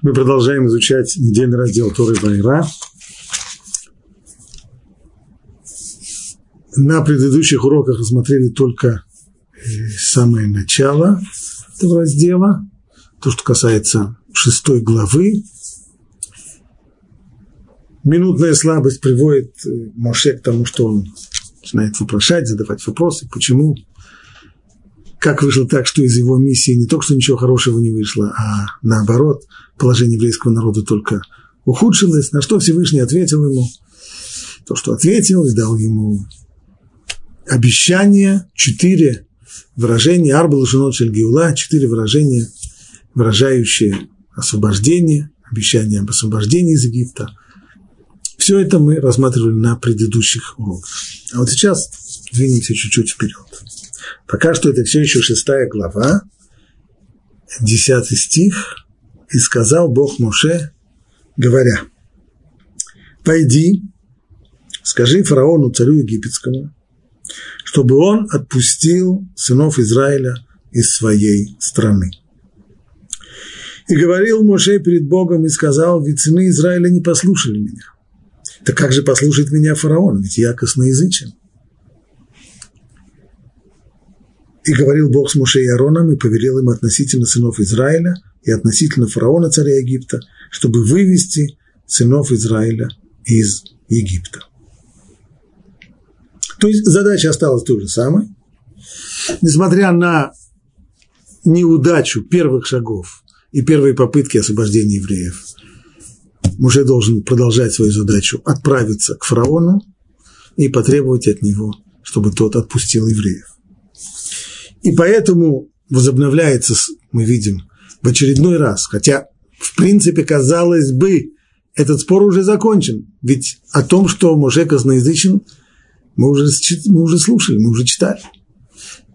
Мы продолжаем изучать недельный раздел Торы Вайра. На предыдущих уроках рассмотрели только э, самое начало этого раздела, то, что касается шестой главы. Минутная слабость приводит э, Моше к тому, что он начинает вопрошать, задавать вопросы, почему, как вышло так, что из его миссии не только что ничего хорошего не вышло, а наоборот, положение еврейского народа только ухудшилось, на что Всевышний ответил ему, то, что ответил, и дал ему обещание, четыре выражения, Арбал Женот Геула, четыре выражения, выражающие освобождение, обещание об освобождении из Египта. Все это мы рассматривали на предыдущих уроках. А вот сейчас двинемся чуть-чуть вперед. Пока что это все еще шестая глава, десятый стих. «И сказал Бог Моше, говоря, «Пойди, скажи фараону, царю египетскому, чтобы он отпустил сынов Израиля из своей страны». И говорил Моше перед Богом и сказал, ведь сыны Израиля не послушали меня. Так как же послушает меня фараон, ведь я косноязычен. И говорил Бог с Муше и Аароном, и повелел им относительно сынов Израиля и относительно фараона, царя Египта, чтобы вывести сынов Израиля из Египта. То есть задача осталась той же самой. Несмотря на неудачу первых шагов и первые попытки освобождения евреев, Муше должен продолжать свою задачу, отправиться к фараону и потребовать от него, чтобы тот отпустил евреев. И поэтому возобновляется, мы видим, в очередной раз, хотя, в принципе, казалось бы, этот спор уже закончен. Ведь о том, что Моше косноязычен, мы уже, мы уже слушали, мы уже читали.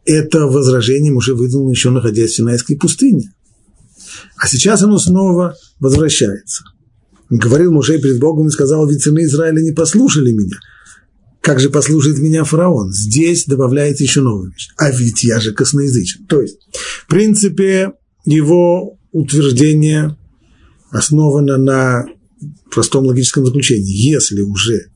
Это возражение Моше выдал еще находясь в Синайской пустыне. А сейчас оно снова возвращается. Говорил Моше перед Богом и сказал, ведь сыны Израиля не послушали меня – как же послушает меня фараон? Здесь добавляется еще новая вещь. А ведь я же косноязычен. То есть, в принципе, его утверждение основано на простом логическом заключении. Если уже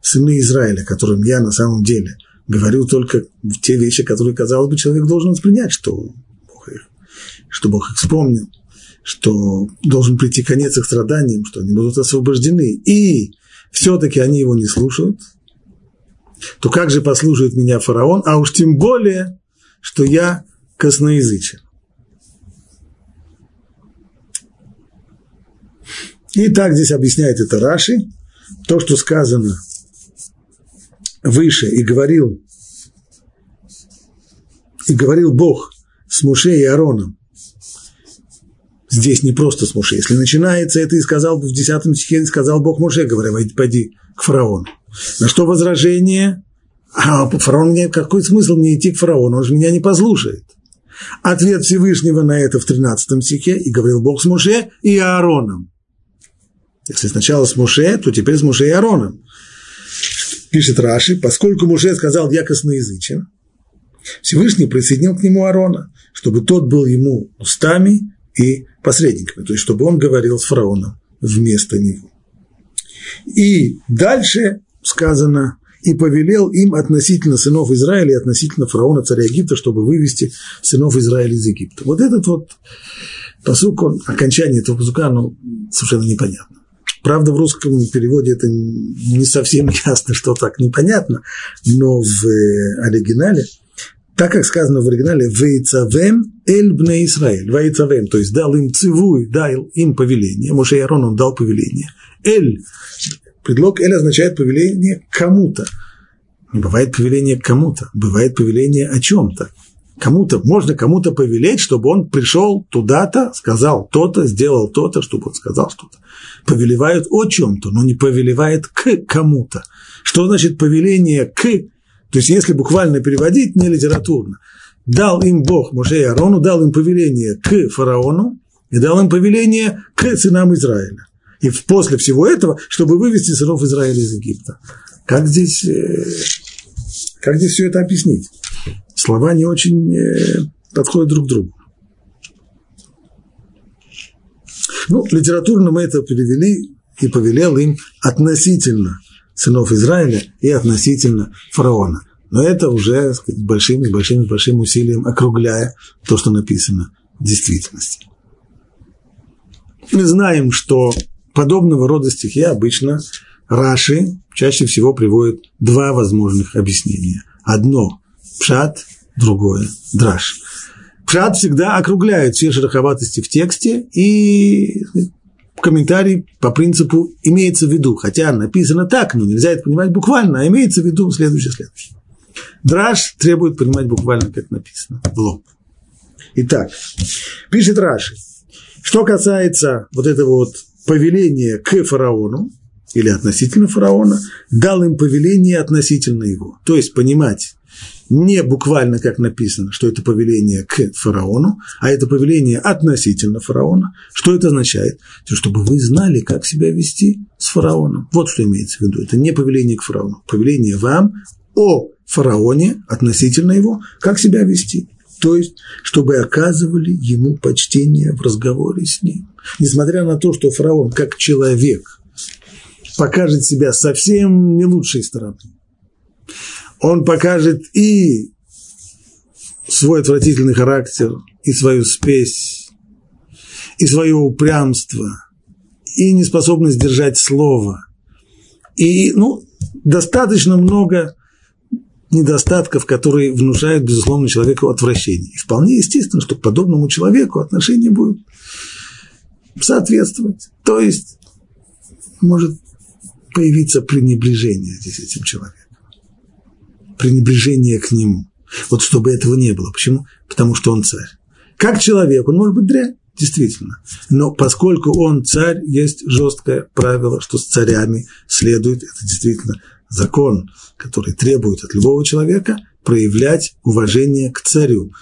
сыны Израиля, которым я на самом деле говорю только те вещи, которые, казалось бы, человек должен воспринять, что Бог их, что Бог их вспомнил, что должен прийти конец их страданиям, что они будут освобождены, и все-таки они его не слушают – то как же послушает меня фараон, а уж тем более, что я косноязычен. И так здесь объясняет это Раши, то, что сказано выше, и говорил, и говорил Бог с Муше и Аароном, здесь не просто с Муше. Если начинается это, и сказал в 10 стихе, сказал Бог Муше, говоря, пойди к фараону. На что возражение? А фараон мне, какой смысл мне идти к фараону? Он же меня не послушает. Ответ Всевышнего на это в 13 стихе, и говорил Бог с Муше и Аароном. Если сначала с Муше, то теперь с Муше и Аароном. Пишет Раши, поскольку Муше сказал, я косноязычен, Всевышний присоединил к нему Аарона, чтобы тот был ему устами и посредниками, то есть чтобы он говорил с фараоном вместо него. И дальше сказано, и повелел им относительно сынов Израиля и относительно фараона, царя Египта, чтобы вывести сынов Израиля из Египта. Вот этот вот посук, он, окончание этого посука, ну, совершенно непонятно. Правда, в русском переводе это не совсем ясно, что так непонятно, но в э, оригинале, так как сказано в оригинале, «Вейцавем эль бне Исраэль», «Вейцавем», то есть дал им цивуй, дал им повеление, Моше и Арон он дал повеление, «эль», Предлог «эль» означает повеление кому-то. Не бывает повеление кому-то, бывает повеление о чем-то. Кому-то, можно кому-то повелеть, чтобы он пришел туда-то, сказал то-то, сделал то-то, чтобы он сказал что-то. Повелевают о чем-то, но не повелевает к кому-то. Что значит повеление к? То есть, если буквально переводить, не литературно. Дал им Бог Моше и Арону, дал им повеление к фараону и дал им повеление к сынам Израиля и после всего этого, чтобы вывести сынов Израиля из Египта. Как здесь, э, как здесь все это объяснить? Слова не очень э, подходят друг к другу. Ну, литературно мы это перевели и повелел им относительно сынов Израиля и относительно фараона. Но это уже сказать, большим, большим, большим усилием округляя то, что написано в действительности. Мы знаем, что подобного рода стихи обычно Раши чаще всего приводит два возможных объяснения. Одно – пшат, другое – драж. Пшат всегда округляет все шероховатости в тексте, и комментарий по принципу имеется в виду, хотя написано так, но нельзя это понимать буквально, а имеется в виду следующее, следующее. Драж требует понимать буквально, как написано, в лоб. Итак, пишет Раши, что касается вот этого вот повеления к фараону, или относительно фараона, дал им повеление относительно его. То есть понимать не буквально, как написано, что это повеление к фараону, а это повеление относительно фараона. Что это означает? То, чтобы вы знали, как себя вести с фараоном. Вот что имеется в виду. Это не повеление к фараону. Повеление вам о фараоне, относительно его, как себя вести. То есть, чтобы оказывали ему почтение в разговоре с ним. Несмотря на то, что фараон как человек покажет себя совсем не лучшей стороны. Он покажет и свой отвратительный характер, и свою спесь, и свое упрямство, и неспособность держать слово. И, ну, достаточно много недостатков, которые внушают, безусловно, человеку отвращение. И вполне естественно, что к подобному человеку отношение будет соответствовать. То есть может появиться пренебрежение здесь этим человеком. Пренебрежение к нему. Вот чтобы этого не было. Почему? Потому что он царь. Как человек, он может быть дрянь, действительно. Но поскольку он царь, есть жесткое правило, что с царями следует, это действительно закон, который требует от любого человека проявлять уважение к царю.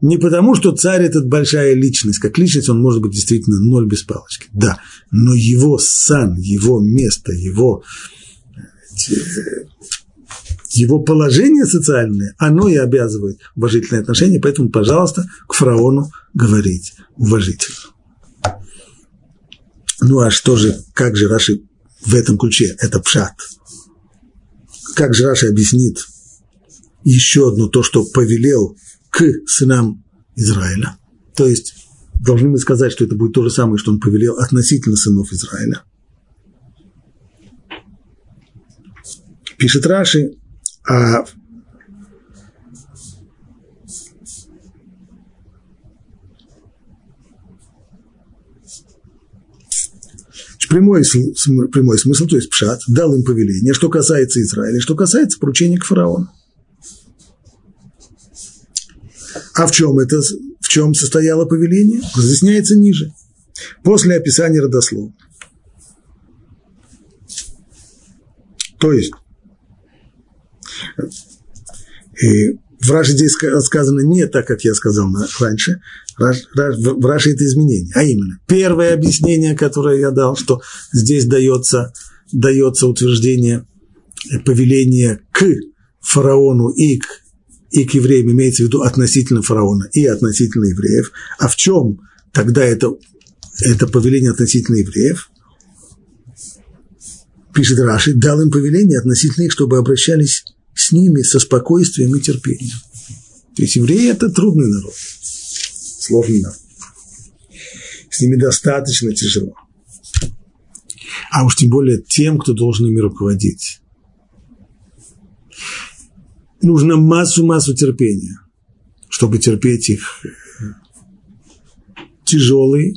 Не потому, что царь – этот большая личность. Как личность он может быть действительно ноль без палочки. Да, но его сан, его место, его, его положение социальное, оно и обязывает уважительное отношение. Поэтому, пожалуйста, к фараону говорить уважительно. Ну а что же, как же Раши в этом ключе? Это пшат – как же Раша объяснит еще одно то, что повелел к сынам Израиля. То есть, должны мы сказать, что это будет то же самое, что он повелел относительно сынов Израиля. Пишет Раши, а прямой, прямой смысл, то есть пшат, дал им повеление, что касается Израиля, что касается поручения к фараону. А в чем это, в чем состояло повеление, разъясняется ниже, после описания родословно. То есть, и в Раше здесь сказано не так, как я сказал раньше. В Раше это изменение. А именно, первое объяснение, которое я дал, что здесь дается, дается утверждение повеления к фараону и к, и к евреям, имеется в виду относительно фараона и относительно евреев. А в чем тогда это, это повеление относительно евреев? Пишет Раши, дал им повеление относительно их, чтобы обращались с ними со спокойствием и терпением. То есть евреи – это трудный народ, сложный народ. С ними достаточно тяжело. А уж тем более тем, кто должен ими руководить. Нужно массу-массу терпения, чтобы терпеть их тяжелый,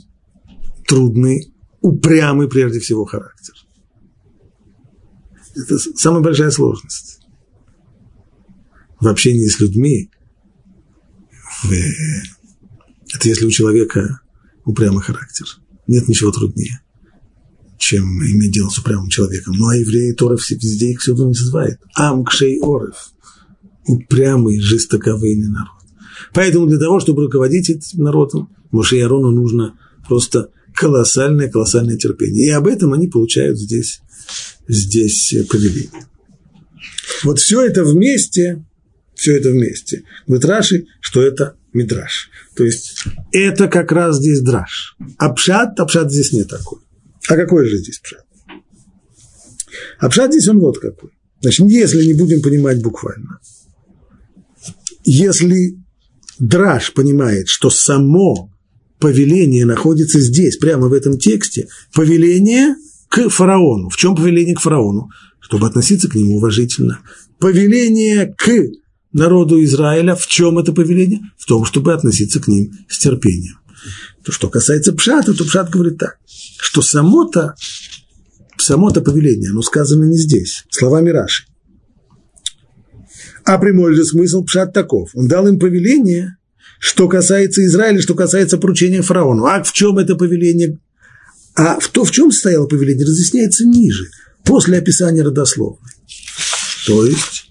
трудный, упрямый прежде всего характер. Это самая большая сложность в общении с людьми, это если у человека упрямый характер. Нет ничего труднее, чем иметь дело с упрямым человеком. Ну, а евреи Тора везде их всюду называют. Амкшей Орев. Упрямый, жестоковыйный народ. Поэтому для того, чтобы руководить этим народом, Моше и нужно просто колоссальное, колоссальное терпение. И об этом они получают здесь, здесь повеление. Вот все это вместе все это вместе. Говорит Раши, что это мидраш. То есть это как раз здесь драж. А пшат, а пшат здесь не такой. А какой же здесь пшат? А пшат здесь он вот какой. Значит, если не будем понимать буквально, если драж понимает, что само повеление находится здесь, прямо в этом тексте, повеление к фараону. В чем повеление к фараону? Чтобы относиться к нему уважительно. Повеление к народу Израиля. В чем это повеление? В том, чтобы относиться к ним с терпением. То, что касается Пшата, то Пшат говорит так, что само-то, само-то повеление, оно сказано не здесь, словами Раши. А прямой же смысл Пшат таков. Он дал им повеление, что касается Израиля, что касается поручения фараону. А в чем это повеление? А в то, в чем стояло повеление, разъясняется ниже, после описания родословной. То есть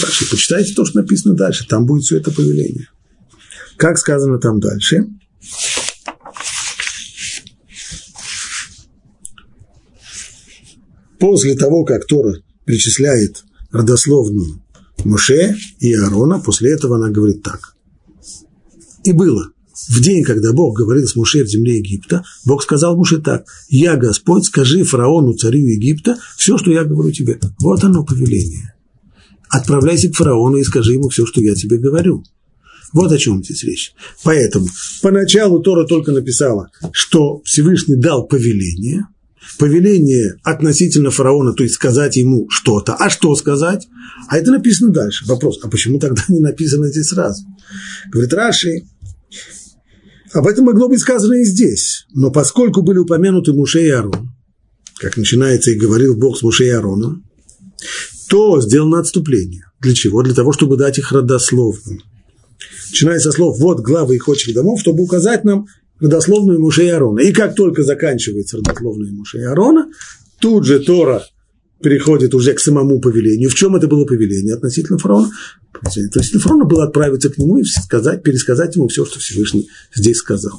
Раши, почитайте то, что написано дальше, там будет все это повеление. Как сказано там дальше? После того, как Тора перечисляет родословную Моше и Аарона, после этого она говорит так. И было. В день, когда Бог говорил с Муше в земле Египта, Бог сказал Муше так, «Я Господь, скажи фараону, царю Египта, все, что я говорю тебе». Вот оно повеление отправляйся к фараону и скажи ему все, что я тебе говорю. Вот о чем здесь речь. Поэтому поначалу Тора только написала, что Всевышний дал повеление, повеление относительно фараона, то есть сказать ему что-то. А что сказать? А это написано дальше. Вопрос, а почему тогда не написано здесь сразу? Говорит Раши, об этом могло быть сказано и здесь. Но поскольку были упомянуты Муше и Арон, как начинается и говорил Бог с Муше и Ароном, то сделано отступление. Для чего? Для того, чтобы дать их родословным. Начиная со слов «вот главы их отчих домов», чтобы указать нам родословную Муше и Аарона. И как только заканчивается родословная Муше и Аарона, тут же Тора переходит уже к самому повелению. В чем это было повеление относительно фараона? Относительно фараона было отправиться к нему и сказать, пересказать ему все, что Всевышний здесь сказал.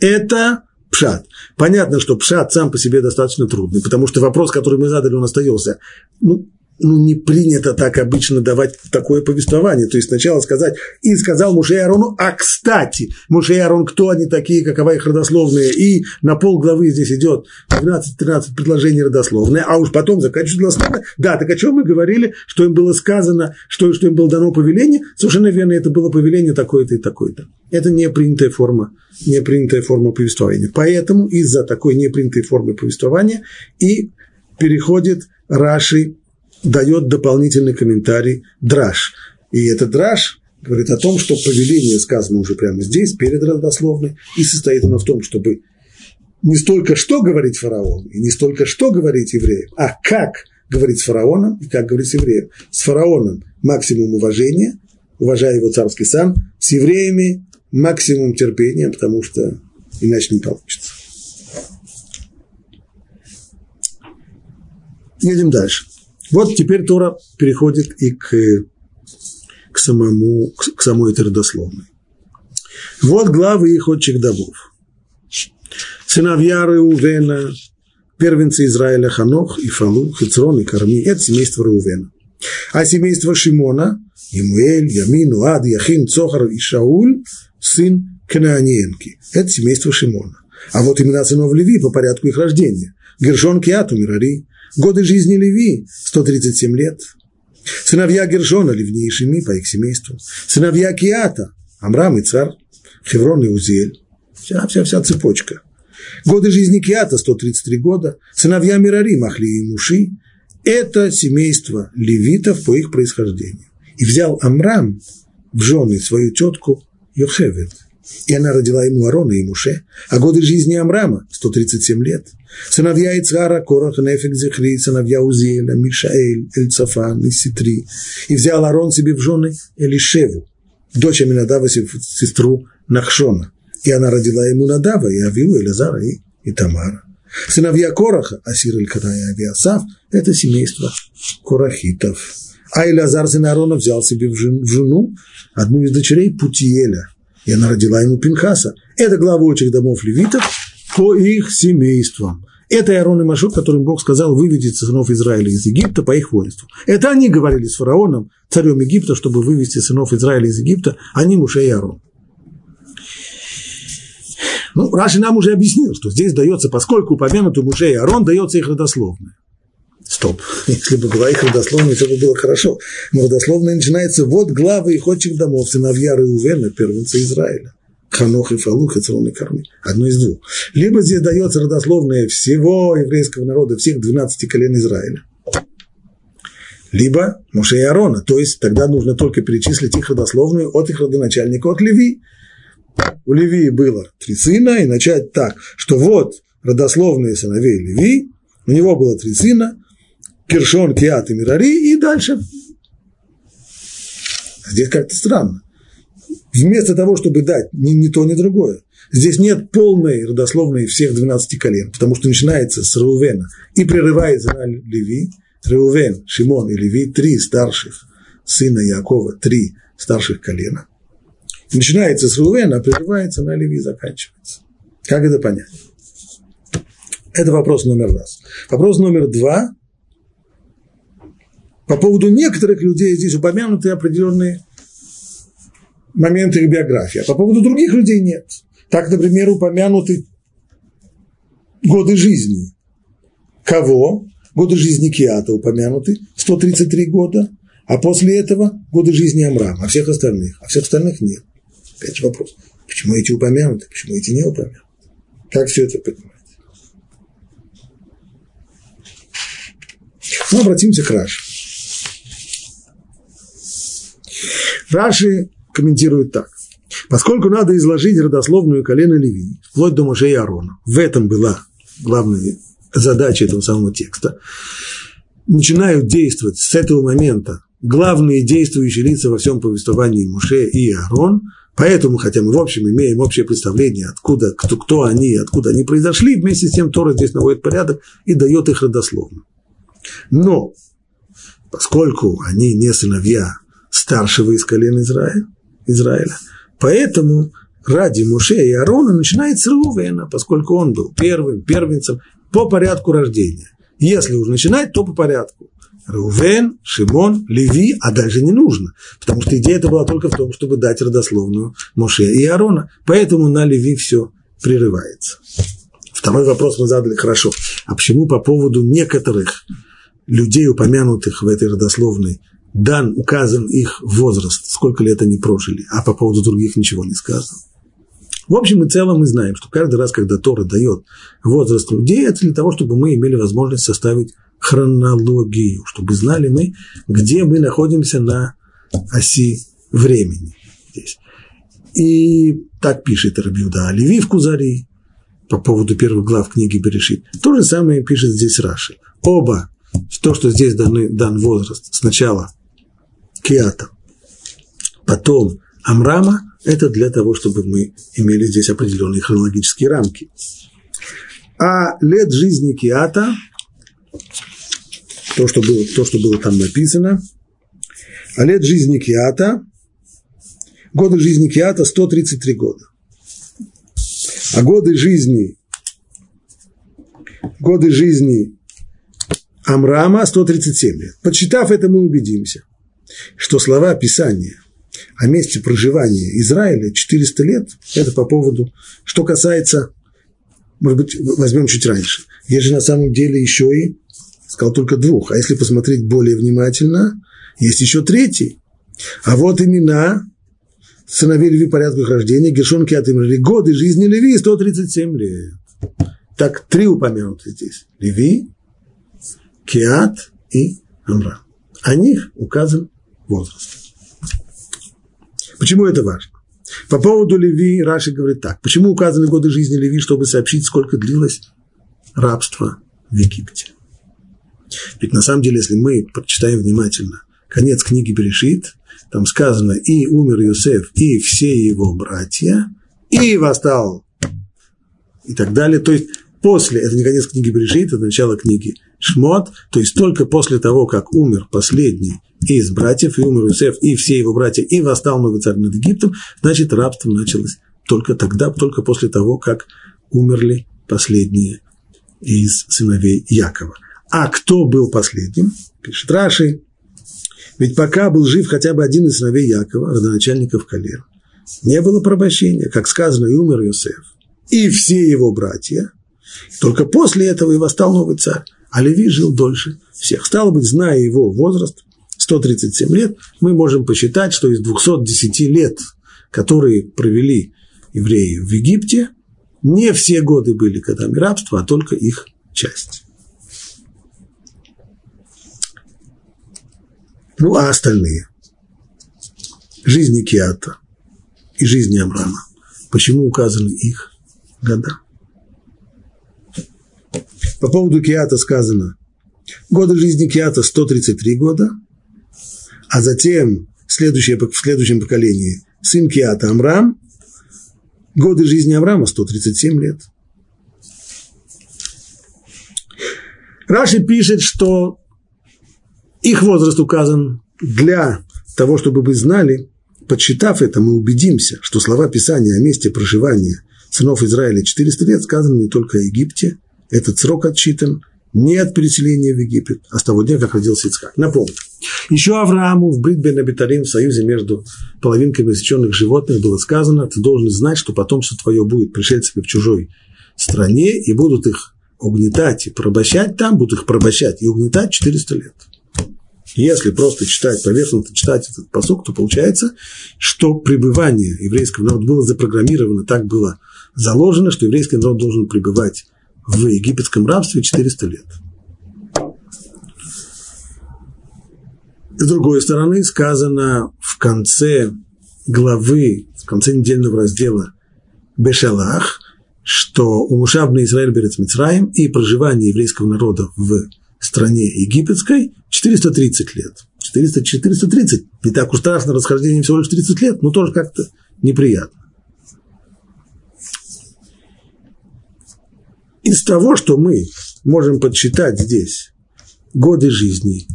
Это пшат. Понятно, что пшат сам по себе достаточно трудный, потому что вопрос, который мы задали, он остается. Ну, ну, не принято так обычно давать такое повествование. То есть сначала сказать, и сказал Муше Арону, а кстати, Муше Арон, кто они такие, какова их родословная, и на пол главы здесь идет 12-13 предложений родословные, а уж потом заканчивать родословные. Да, так о чем мы говорили, что им было сказано, что, что им было дано повеление, совершенно верно, это было повеление такое-то и такое-то. Это не принятая форма, не принятая форма повествования. Поэтому из-за такой непринятой формы повествования и переходит Раши дает дополнительный комментарий драж. И этот драж говорит о том, что повеление сказано уже прямо здесь, перед родословной, и состоит оно в том, чтобы не столько что говорить фараону, и не столько что говорить евреям, а как говорить с фараоном и как говорить с евреем. С фараоном максимум уважения, уважая его царский сан, с евреями максимум терпения, потому что иначе не получится. Едем дальше. Вот теперь Тора переходит и к, к, самому, к, к самой этой родословной. Вот главы их отчих домов. Сыновья Реувена, первенцы Израиля Ханох и Фалу, Хицрон и Карми – это семейство Реувена. А семейство Шимона – Имуэль, Ямин, Уад, Яхин, Цохар и Шауль – сын Канаанеенки. Это семейство Шимона. А вот имена сынов Леви по порядку их рождения. Гершон, Киату, Мирари, Годы жизни Леви – 137 лет. Сыновья Гершона – Левни и Шими по их семейству. Сыновья Киата – Амрам и Цар, Хеврон и Узель. Вся, вся, вся цепочка. Годы жизни Киата – 133 года. Сыновья Мирари – Махли и Муши. Это семейство левитов по их происхождению. И взял Амрам в жены свою тетку Йохевед. И она родила ему Арона и Муше, а годы жизни Амрама – 137 лет – Сыновья Ицхара, Корах, Нефик, Зихри, сыновья Узеля, Мишаэль, Эльцафан и Ситри. И взял Арон себе в жены Элишеву, дочь Аминадава, сестру Нахшона. И она родила ему Надава, и Авиу, и и, и Тамара. Сыновья Кораха, Асир, Элькана и Авиасав, это семейство Корахитов. А Илязар, сын Аарона, взял себе в жену одну из дочерей Путиеля, и она родила ему Пинхаса. Это главы очередь домов левитов по их семействам. Это Иарон и Машук, которым Бог сказал выведите сынов Израиля из Египта по их воинству. Это они говорили с фараоном, царем Египта, чтобы вывести сынов Израиля из Египта, а они Муше и Иарон. Ну, Раши нам уже объяснил, что здесь дается, поскольку упомянуты Муше и Арон, дается их родословное. Стоп. Если бы была их родословная, все бы было хорошо. Но родословная начинается вот главы их отчих домов, сыновья Реувена, первенца Израиля. Ханох и Фалух, и Царон и Карми. Одно из двух. Либо здесь дается родословное всего еврейского народа, всех 12 колен Израиля. Либо Муше и Аарона. То есть тогда нужно только перечислить их родословную от их родоначальника, от Леви. У Леви было три сына, и начать так, что вот родословные сыновей Леви, у него было три сына, Киршон, Киат и Мирари, и дальше. Здесь как-то странно. Вместо того, чтобы дать ни, ни то, ни другое, здесь нет полной родословной всех 12 колен, потому что начинается с Рувена и прерывается на Леви, Реувен, Шимон и Леви, три старших сына Якова, три старших колена. Начинается с Рувена, а прерывается на Леви, заканчивается. Как это понять? Это вопрос номер раз. Вопрос номер два. По поводу некоторых людей здесь упомянуты определенные моменты их биографии, а по поводу других людей нет. Так, например, упомянуты годы жизни. Кого? Годы жизни Киата упомянуты, 133 года, а после этого годы жизни Амрама, а всех остальных, а всех остальных нет. Опять же вопрос, почему эти упомянуты, почему эти не упомянуты? Как все это понимать? Ну, обратимся к Раши. Раши комментирует так. Поскольку надо изложить родословную колено Леви, вплоть до и Аарона, в этом была главная задача этого самого текста, начинают действовать с этого момента главные действующие лица во всем повествовании Муше и Аарон, поэтому, хотя мы в общем имеем общее представление, откуда, кто, кто они и откуда они произошли, вместе с тем Тора здесь наводит порядок и дает их родословно. Но, поскольку они не сыновья старшего из колен Израиля, Израиля. Поэтому ради Муше и Аарона начинает с Рувена, поскольку он был первым, первенцем по порядку рождения. Если уж начинать, то по порядку. Рувен, Шимон, Леви, а дальше не нужно, потому что идея была только в том, чтобы дать родословную Моше и Аарона, поэтому на Леви все прерывается. Второй вопрос мы задали хорошо. А почему по поводу некоторых людей, упомянутых в этой родословной, дан, указан их возраст, сколько лет они прожили, а по поводу других ничего не сказано. В общем и целом мы знаем, что каждый раз, когда Тора дает возраст людей, это для того, чтобы мы имели возможность составить хронологию, чтобы знали мы, где мы находимся на оси времени. Здесь. И так пишет Рабиуда Оливи в Кузари по поводу первых глав книги Берешит. То же самое пишет здесь Раши. Оба, то, что здесь даны, дан возраст, сначала Киата. Потом Амрама – это для того, чтобы мы имели здесь определенные хронологические рамки. А лет жизни Киата, то, что было, то, что было там написано, а лет жизни Киата, годы жизни Киата 133 года. А годы жизни, годы жизни Амрама 137 лет. Подсчитав это, мы убедимся – что слова Писания о месте проживания Израиля 400 лет, это по поводу, что касается, может быть, возьмем чуть раньше. Есть же на самом деле еще и, сказал только двух, а если посмотреть более внимательно, есть еще третий. А вот имена сыновей Леви порядку их рождения, Гершон, Киат и Мрали, годы жизни Леви 137 лет. Так, три упомянуты здесь. Леви, Киат и Амрам. О них указан возраст. Почему это важно? По поводу Леви Раши говорит так. Почему указаны годы жизни Леви, чтобы сообщить, сколько длилось рабство в Египте? Ведь на самом деле, если мы прочитаем внимательно конец книги Берешит, там сказано, и умер Юсеф, и все его братья, и восстал, и так далее. То есть после, это не конец книги Берешит, это начало книги Шмот, то есть только после того, как умер последний из братьев, и умер Иосиф, и все его братья, и восстал новый царь над Египтом, значит, рабство началось только тогда, только после того, как умерли последние из сыновей Якова. А кто был последним? Пишет Раши. Ведь пока был жив хотя бы один из сыновей Якова, родоначальников колен, не было порабощения, как сказано, и умер Иосиф. и все его братья. Только после этого и восстал новый царь. А Леви жил дольше всех. Стало быть, зная его возраст, 137 лет, мы можем посчитать, что из 210 лет, которые провели евреи в Египте, не все годы были годами рабства, а только их часть. Ну, а остальные? Жизни Киата и жизни Амрама. Почему указаны их года? По поводу Киата сказано, годы жизни Киата 133 года, а затем следующее, в следующем поколении сын Киата Амрам, годы жизни Амрама 137 лет. Раши пишет, что их возраст указан для того, чтобы вы знали, подсчитав это, мы убедимся, что слова Писания о месте проживания сынов Израиля 400 лет сказаны не только о Египте, этот срок отчитан не от переселения в Египет, а с того дня, как родился Ицхак. Напомню, еще Аврааму в Бритбен Абитарим, в союзе между половинками рассеченных животных, было сказано, ты должен знать, что потомство твое будет пришельцами в чужой стране, и будут их угнетать и порабощать там, будут их порабощать и угнетать 400 лет. Если просто читать, поверхностно читать этот посук, то получается, что пребывание еврейского народа было запрограммировано, так было заложено, что еврейский народ должен пребывать в египетском рабстве 400 лет. С другой стороны, сказано в конце главы, в конце недельного раздела Бешалах, что у Мушабна Израиль Берец Мицраим и проживание еврейского народа в стране египетской 430 лет. 400, 430. Не так уж страшно, расхождение всего лишь 30 лет, но тоже как-то неприятно. Из того, что мы можем подсчитать здесь годы жизни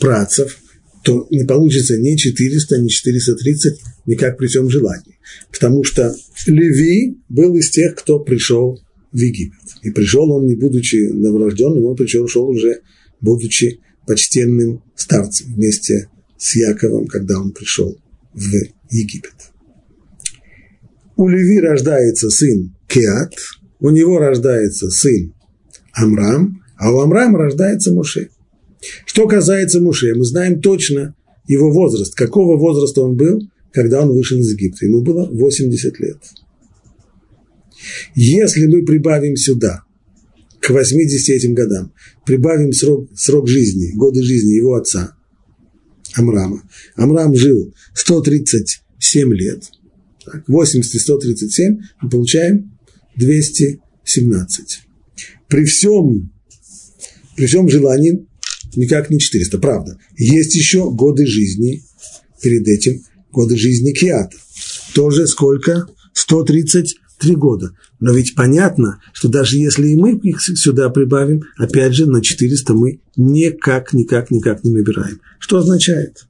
працев, то не получится ни 400, ни 430, никак при всем желании. Потому что Леви был из тех, кто пришел в Египет. И пришел он, не будучи новорожденным, он пришел шел уже, будучи почтенным старцем вместе с Яковом, когда он пришел в Египет. У Леви рождается сын Кеат, у него рождается сын Амрам, а у Амрама рождается Муше. Что касается Муше, мы знаем точно его возраст, какого возраста он был, когда он вышел из Египта. Ему было 80 лет. Если мы прибавим сюда, к 80 этим годам, прибавим срок, срок жизни, годы жизни его отца, Амрама. Амрам жил 137 лет. 80 и 137 мы получаем 217. При всем, при всем желании никак не 400, правда. Есть еще годы жизни, перед этим годы жизни Киата. Тоже сколько? 130 три года. Но ведь понятно, что даже если и мы их сюда прибавим, опять же, на 400 мы никак, никак, никак не набираем. Что означает?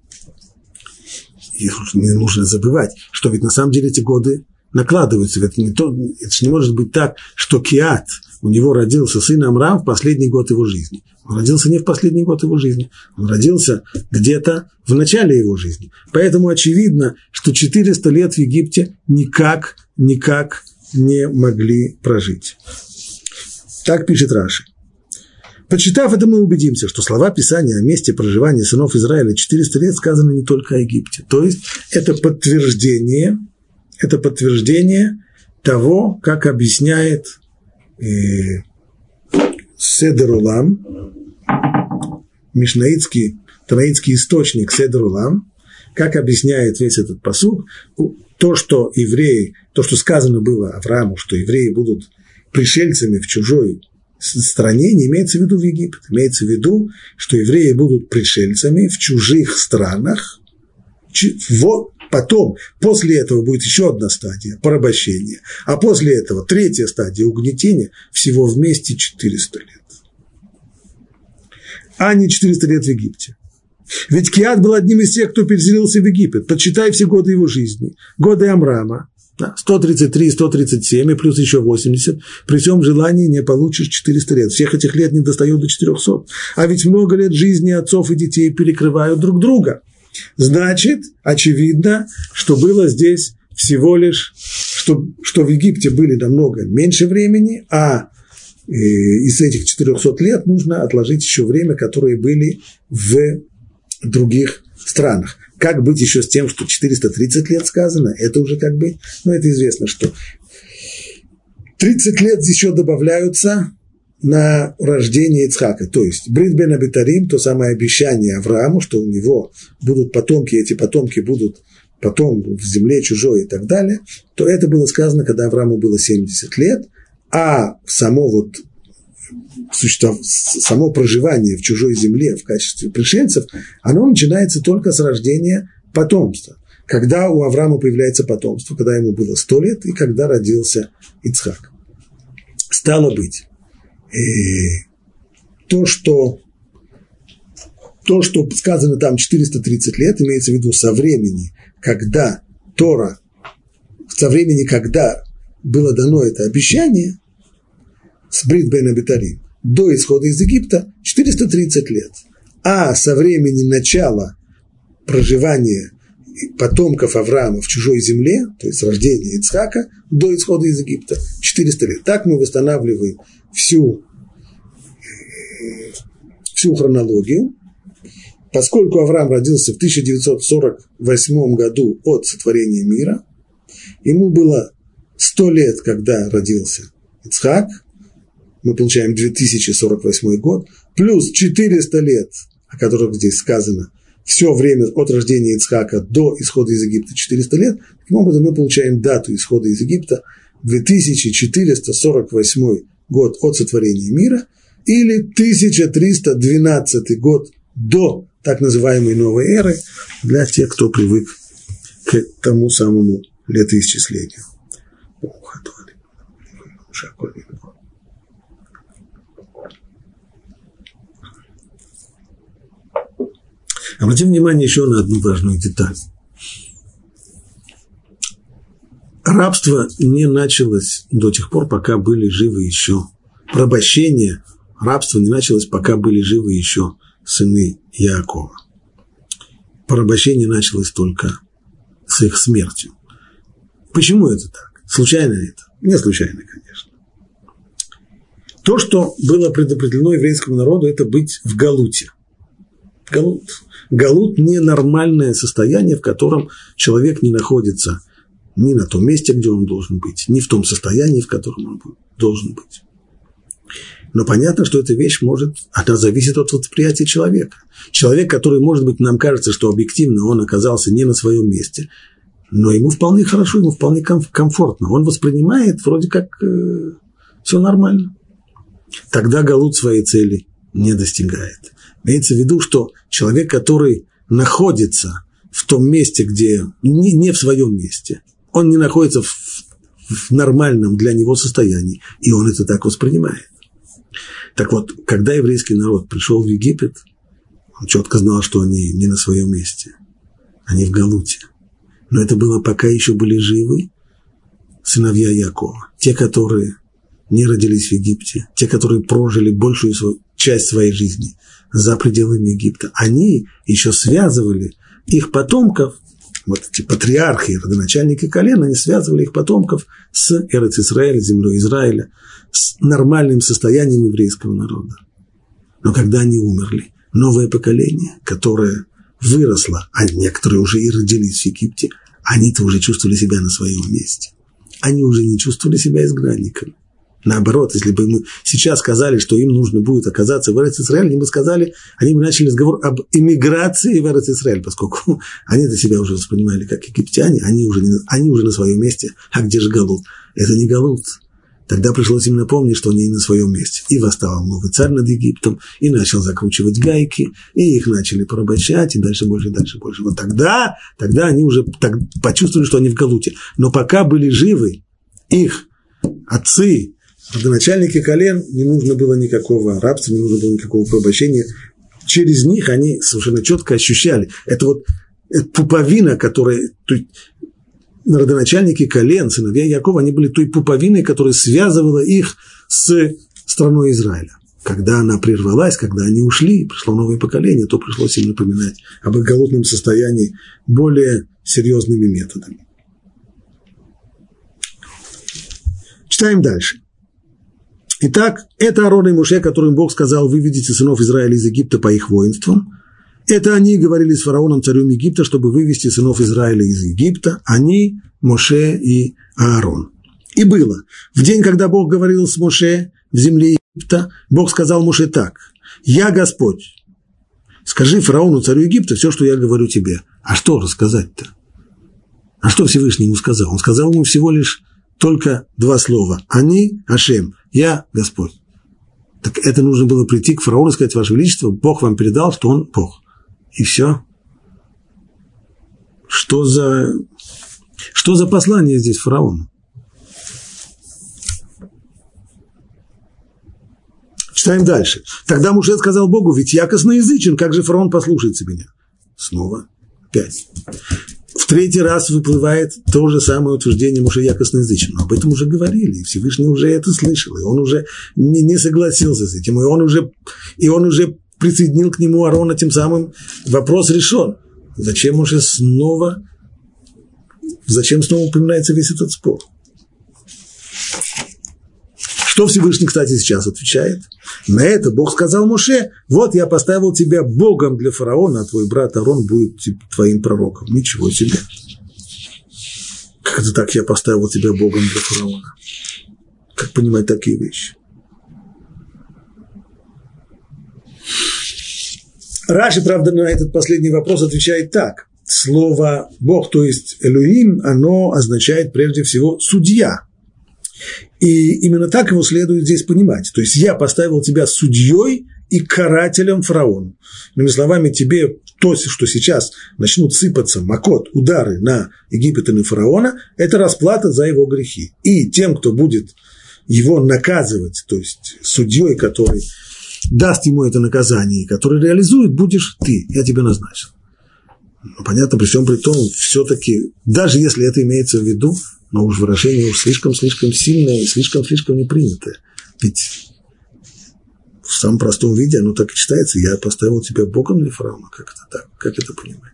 Не нужно забывать, что ведь на самом деле эти годы накладываются. Это, не то, это же не может быть так, что Киат, у него родился сын Амрам в последний год его жизни. Он родился не в последний год его жизни, он родился где-то в начале его жизни. Поэтому очевидно, что 400 лет в Египте никак, никак не могли прожить. Так пишет Раши. Почитав это, мы убедимся, что слова Писания о месте проживания сынов Израиля 400 лет сказаны не только о Египте. То есть это подтверждение, это подтверждение того, как объясняет э, Седерулам, Мишнаитский, Танаитский источник Седерулам, как объясняет весь этот посуд, то, что евреи, то, что сказано было Аврааму, что евреи будут пришельцами в чужой стране, не имеется в виду в Египет. Имеется в виду, что евреи будут пришельцами в чужих странах. Вот потом, после этого будет еще одна стадия – порабощение. А после этого третья стадия – угнетения. Всего вместе 400 лет. А не 400 лет в Египте. Ведь Киат был одним из тех, кто переселился в Египет. Подсчитай все годы его жизни. Годы Амрама. 133, 137 и плюс еще 80. При всем желании не получишь 400 лет. Всех этих лет не достает до 400. А ведь много лет жизни отцов и детей перекрывают друг друга. Значит, очевидно, что было здесь всего лишь что, что в Египте были намного меньше времени, а э, из этих 400 лет нужно отложить еще время, которые были в других странах. Как быть еще с тем, что 430 лет сказано, это уже как бы, ну это известно, что 30 лет еще добавляются на рождение Ицхака. То есть Брит бен Абитарим, то самое обещание Аврааму, что у него будут потомки, эти потомки будут потом в земле чужой и так далее, то это было сказано, когда Аврааму было 70 лет, а само вот само проживание в чужой земле в качестве пришельцев, оно начинается только с рождения потомства. Когда у Авраама появляется потомство, когда ему было 100 лет и когда родился Ицхак. Стало быть, э, то, что то, что сказано там 430 лет, имеется в виду со времени, когда Тора, со времени, когда было дано это обещание, с Брит Бен Абитарим, до исхода из Египта 430 лет. А со времени начала проживания потомков Авраама в чужой земле, то есть рождения Ицхака, до исхода из Египта 400 лет. Так мы восстанавливаем всю, всю хронологию. Поскольку Авраам родился в 1948 году от сотворения мира, ему было 100 лет, когда родился Ицхак, мы получаем 2048 год, плюс 400 лет, о которых здесь сказано, все время от рождения Ицхака до исхода из Египта 400 лет, таким образом мы получаем дату исхода из Египта 2448 год от сотворения мира или 1312 год до так называемой новой эры для тех, кто привык к тому самому летоисчислению. Обратим внимание еще на одну важную деталь. Рабство не началось до тех пор, пока были живы еще. Порабощение, рабство не началось, пока были живы еще сыны Якова. Порабощение началось только с их смертью. Почему это так? Случайно это? Не случайно, конечно. То, что было предопределено еврейскому народу, это быть в Галуте. Галут. Галут – ненормальное состояние, в котором человек не находится ни на том месте, где он должен быть, ни в том состоянии, в котором он должен быть. Но понятно, что эта вещь может, она зависит от восприятия человека. Человек, который, может быть, нам кажется, что объективно он оказался не на своем месте, но ему вполне хорошо, ему вполне комфортно. Он воспринимает вроде как э, все нормально. Тогда Галут своей цели не достигает. Имеется в виду, что человек, который находится в том месте, где не, не в своем месте, он не находится в, в нормальном для него состоянии, и он это так воспринимает. Так вот, когда еврейский народ пришел в Египет, он четко знал, что они не на своем месте, они в Галуте. Но это было пока еще были живы сыновья Якова, те, которые не родились в Египте, те, которые прожили большую свою, часть своей жизни за пределами Египта, они еще связывали их потомков, вот эти патриархи, родоначальники колен, они связывали их потомков с Эрец Израиля, землей Израиля, с нормальным состоянием еврейского народа. Но когда они умерли, новое поколение, которое выросло, а некоторые уже и родились в Египте, они-то уже чувствовали себя на своем месте. Они уже не чувствовали себя изгнанниками. Наоборот, если бы мы сейчас сказали, что им нужно будет оказаться в Эрец-Исраэль, они бы сказали, они бы начали разговор об эмиграции в Эрец-Исраэль, поскольку они для себя уже воспринимали как египтяне, они уже, не, они уже на своем месте. А где же Галут? Это не Галут. Тогда пришлось им напомнить, что они не на своем месте. И восстал новый царь над Египтом, и начал закручивать гайки, и их начали порабощать, и дальше больше, и дальше больше. Вот тогда, тогда они уже так, почувствовали, что они в Галуте. Но пока были живы их отцы, родоначальники колен, не нужно было никакого рабства, не нужно было никакого порабощения. Через них они совершенно четко ощущали. Это вот это пуповина, которая, то родоначальники колен, сыновья Якова, они были той пуповиной, которая связывала их с страной Израиля. Когда она прервалась, когда они ушли, пришло новое поколение, то пришлось им напоминать об их голодном состоянии более серьезными методами. Читаем дальше. Итак, это Аарон и Муше, которым Бог сказал, выведите сынов Израиля из Египта по их воинствам. Это они говорили с фараоном, царем Египта, чтобы вывести сынов Израиля из Египта. Они, Моше и Аарон. И было. В день, когда Бог говорил с Моше в земле Египта, Бог сказал Моше так. «Я Господь. Скажи фараону, царю Египта, все, что я говорю тебе». А что рассказать-то? А что Всевышний ему сказал? Он сказал ему всего лишь только два слова. «Они, Ашем, я Господь». Так это нужно было прийти к фараону и сказать, Ваше Величество, Бог вам передал, что он Бог. И все. Что за, что за послание здесь фараону? Читаем дальше. Тогда Муше сказал Богу, ведь я косноязычен, как же фараон послушается меня? Снова пять. Третий раз выплывает то же самое утверждение косноязычен. Но об этом уже говорили, и Всевышний уже это слышал, и он уже не, не согласился с этим, и он уже, и он уже присоединил к нему Аарона, тем самым вопрос решен. Зачем уже снова, зачем снова упоминается весь этот спор? Что Всевышний, кстати, сейчас отвечает? На это Бог сказал Моше, вот я поставил тебя Богом для фараона, а твой брат Арон будет твоим пророком. Ничего себе. Как это так я поставил тебя Богом для фараона? Как понимать такие вещи? Раши, правда, на этот последний вопрос отвечает так. Слово «Бог», то есть «Элюим», оно означает прежде всего «судья». И именно так его следует здесь понимать. То есть я поставил тебя судьей и карателем фараону. Иными словами, тебе то, что сейчас начнут сыпаться макот, удары на Египет и на фараона, это расплата за его грехи. И тем, кто будет его наказывать, то есть судьей, который даст ему это наказание, который реализует, будешь ты, я тебя назначил. Но понятно, при всем при том, все-таки, даже если это имеется в виду, но уж выражение уж слишком-слишком сильное и слишком-слишком непринятое. Ведь в самом простом виде оно так и читается. Я поставил тебя Богом для фараона. Как это так? Как это понимать?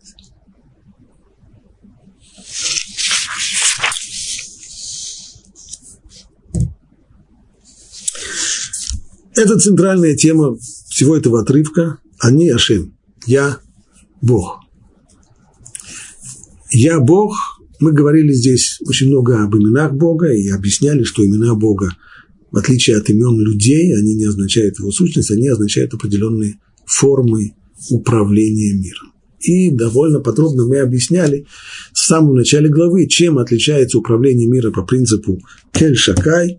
Это центральная тема всего этого отрывка. Они Ашем. Я Бог. Я Бог мы говорили здесь очень много об именах Бога и объясняли, что имена Бога, в отличие от имен людей, они не означают его сущность, они означают определенные формы управления миром. И довольно подробно мы объясняли в самом начале главы, чем отличается управление мира по принципу Кель-Шакай,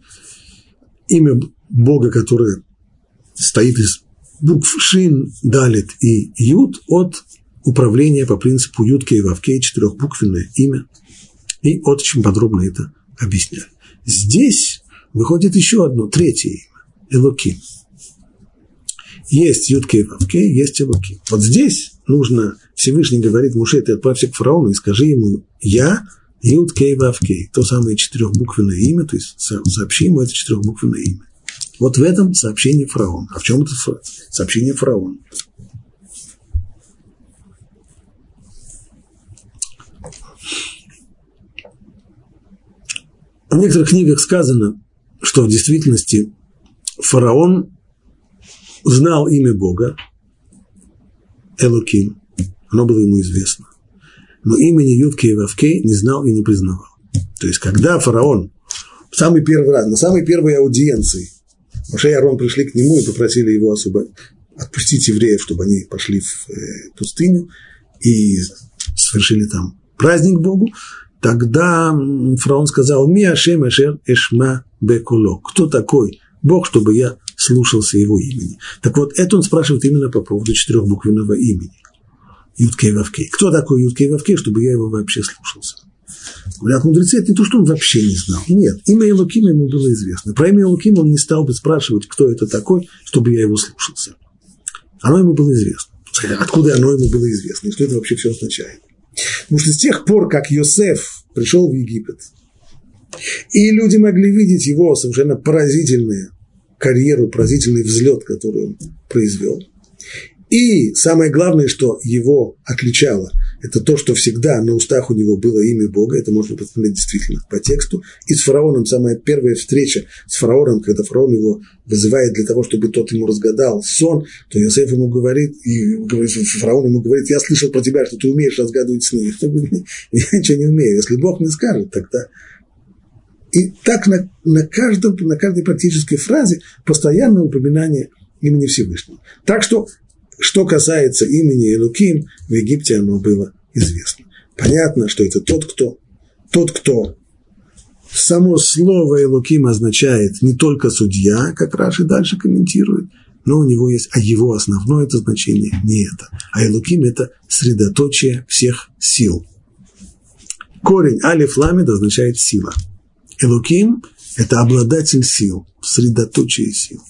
имя Бога, которое стоит из букв Шин, Далит и Ют, от управления по принципу Ютке и Вавке, четырехбуквенное имя – и очень подробно это объясняли. Здесь выходит еще одно, третье имя – Элоким. Есть Ютке и Вавке, есть Элоким. Вот здесь нужно, Всевышний говорит Муше, ты отправься к фараону и скажи ему «Я Ютке и Вавке», то самое четырехбуквенное имя, то есть сообщи ему это четырехбуквенное имя. Вот в этом сообщении фараона. А в чем это сообщение фараона? В некоторых книгах сказано, что в действительности фараон знал имя Бога, Элоким, оно было ему известно. Но имени Ютки и Вавкей не знал и не признавал. То есть, когда фараон в самый первый раз, на самой первой аудиенции, Моше и Арон пришли к нему и попросили его освободить, отпустить евреев, чтобы они пошли в э, пустыню и совершили там праздник Богу, Тогда фараон сказал, «Ми Ашем Ашер Эшма Бекуло». Кто такой Бог, чтобы я слушался его имени? Так вот, это он спрашивает именно по поводу четырехбуквенного имени. Юткей Вавкей. Кто такой Юткей Вавкей, чтобы я его вообще слушался? Говорят мудрецы, это не то, что он вообще не знал. Нет, имя Элукима ему было известно. Про имя Элукима он не стал бы спрашивать, кто это такой, чтобы я его слушался. Оно ему было известно. Откуда оно ему было известно? И что это вообще все означает? Потому что с тех пор, как Йосеф пришел в Египет, и люди могли видеть его совершенно поразительную карьеру, поразительный взлет, который он произвел. И самое главное, что его отличало, это то, что всегда на устах у него было имя Бога, это можно посмотреть действительно по тексту. И с фараоном самая первая встреча с фараоном, когда фараон его вызывает для того, чтобы тот ему разгадал сон, то Иосиф ему говорит, и фараон ему говорит, я слышал про тебя, что ты умеешь разгадывать сны. Я ничего не умею. Если Бог не скажет, тогда и так на, на, каждом, на каждой практической фразе постоянное упоминание имени Всевышнего. Так что, что касается имени Элуким, в Египте оно было известно. Понятно, что это тот, кто, тот, кто само слово Элуким означает не только судья, как Раши дальше комментирует, но у него есть, а его основное это значение не это. А Элуким – это средоточие всех сил. Корень алиф ламид означает сила – Элуким – это обладатель сил, средоточие сил.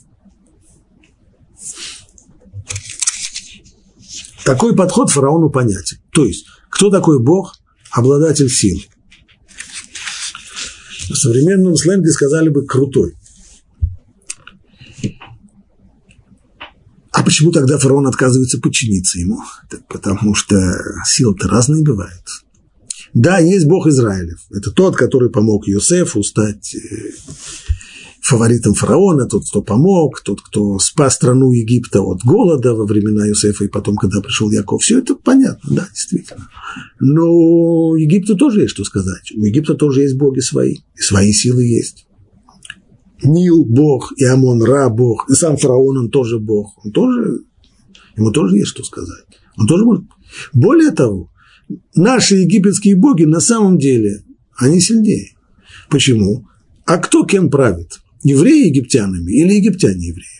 Такой подход фараону понятен. То есть, кто такой Бог? Обладатель сил. В современном сленге сказали бы «крутой». А почему тогда фараон отказывается подчиниться ему? Так потому что силы-то разные бывают. Да, есть Бог Израилев. Это тот, который помог Юсефу стать э, фаворитом фараона, тот, кто помог, тот, кто спас страну Египта от голода во времена Юсефа и потом, когда пришел Яков. Все это понятно, да, действительно. Но Египту тоже есть что сказать. У Египта тоже есть боги свои, и свои силы есть. Нил – Бог, и Амон – Ра – Бог, и сам фараон, он тоже Бог. Он тоже, ему тоже есть что сказать. Он тоже может. Более того, наши египетские боги на самом деле, они сильнее. Почему? А кто кем правит? Евреи египтянами или египтяне евреями?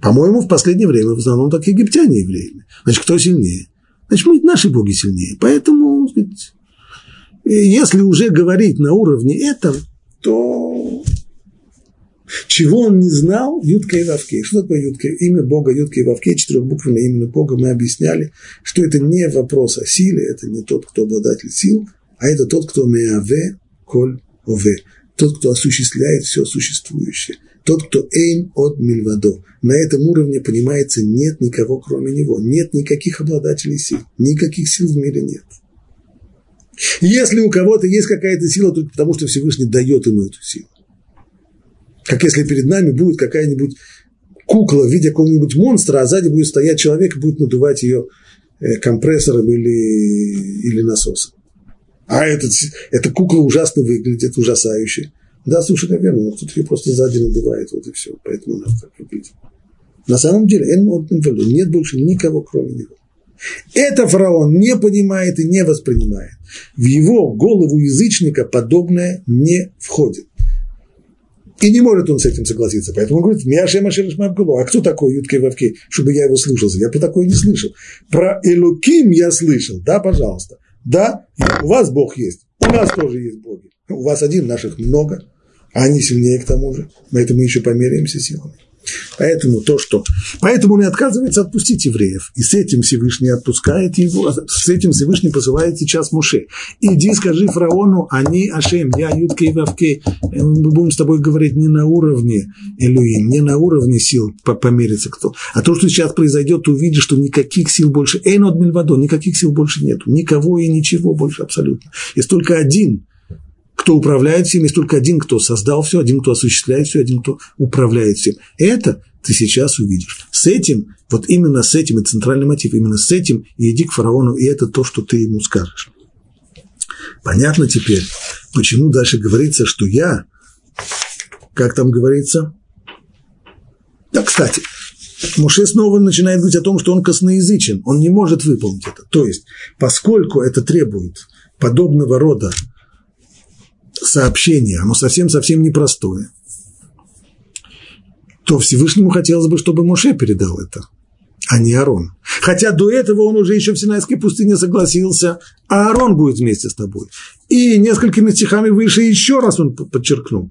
По-моему, в последнее время в основном так египтяне евреями. Значит, кто сильнее? Значит, наши боги сильнее. Поэтому, сказать, если уже говорить на уровне этого, то чего он не знал? Ютка и Вавкей. Что такое Ютка? Имя Бога Ютка и Вавкей, четырехбуквенное имя Бога. Мы объясняли, что это не вопрос о силе, это не тот, кто обладатель сил, а это тот, кто меаве коль ове. Тот, кто осуществляет все существующее. Тот, кто эйм от мильвадо. На этом уровне, понимается, нет никого, кроме него. Нет никаких обладателей сил. Никаких сил в мире нет. Если у кого-то есть какая-то сила, только потому что Всевышний дает ему эту силу. Как если перед нами будет какая-нибудь кукла в виде какого-нибудь монстра, а сзади будет стоять человек и будет надувать ее э, компрессором или, или насосом. А этот, эта кукла ужасно выглядит, ужасающе. Да, слушай, наверное, но кто-то ее просто сзади надувает, вот и все. Поэтому надо так выглядит. На самом деле, нет больше никого, кроме него. Это фараон не понимает и не воспринимает. В его голову язычника подобное не входит. И не может он с этим согласиться. Поэтому он говорит, Миашем Ашеришмабгулу. А кто такой Юткей Вавкей, чтобы я его слушался? Я про такое не слышал. Про Элуким я слышал. Да, пожалуйста. Да, у вас Бог есть. У нас тоже есть боги. У вас один, наших много. А они сильнее к тому же. На это мы еще померяемся силами. Поэтому то, что... Поэтому он и отказывается отпустить евреев. И с этим Всевышний отпускает его, с этим Всевышний посылает сейчас Муше. Иди скажи фараону, они Ашем, я Ютка и Вавкей. Мы будем с тобой говорить не на уровне Элюим, не на уровне сил помериться кто. А то, что сейчас произойдет, увидишь, что никаких сил больше, Эйнот Мильвадо, никаких сил больше нету. Никого и ничего больше абсолютно. Есть только один, кто управляет всем, есть только один, кто создал все, один, кто осуществляет все, один, кто управляет всем. Это ты сейчас увидишь. С этим, вот именно с этим, и центральный мотив, именно с этим и иди к фараону, и это то, что ты ему скажешь. Понятно теперь, почему дальше говорится, что я, как там говорится, да, кстати, Муше снова начинает говорить о том, что он косноязычен, он не может выполнить это. То есть, поскольку это требует подобного рода сообщение, оно совсем-совсем непростое, то Всевышнему хотелось бы, чтобы Моше передал это, а не Аарон. Хотя до этого он уже еще в Синайской пустыне согласился, а Аарон будет вместе с тобой. И несколькими стихами выше еще раз он подчеркнул.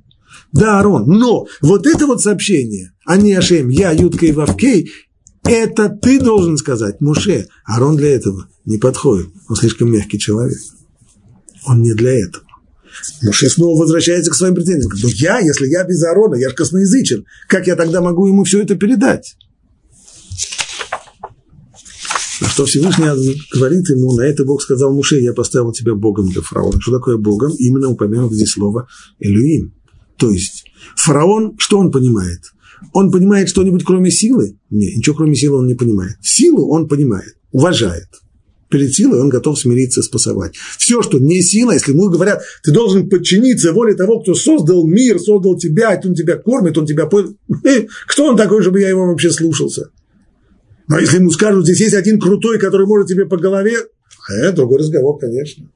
Да, Аарон, но вот это вот сообщение, а не Ашем, я, Ютка и Вавкей, это ты должен сказать, Муше. Аарон для этого не подходит, он слишком мягкий человек. Он не для этого. Моше снова возвращается к своим претензиям. Но я, если я без Аарона, я же косноязычен, как я тогда могу ему все это передать? На что Всевышний говорит ему, на это Бог сказал Муше, я поставил тебя Богом для фараона. Что такое Богом? Именно упомянут здесь слово Элюим. То есть фараон, что он понимает? Он понимает что-нибудь кроме силы? Нет, ничего кроме силы он не понимает. Силу он понимает, уважает. Перед силой он готов смириться, спасовать. Все, что не сила, если ему говорят, ты должен подчиниться воле того, кто создал мир, создал тебя, он тебя кормит, он тебя поет. Кто он такой, чтобы я его вообще слушался? Но если ему скажут, здесь есть один крутой, который может тебе по голове, это другой разговор, конечно.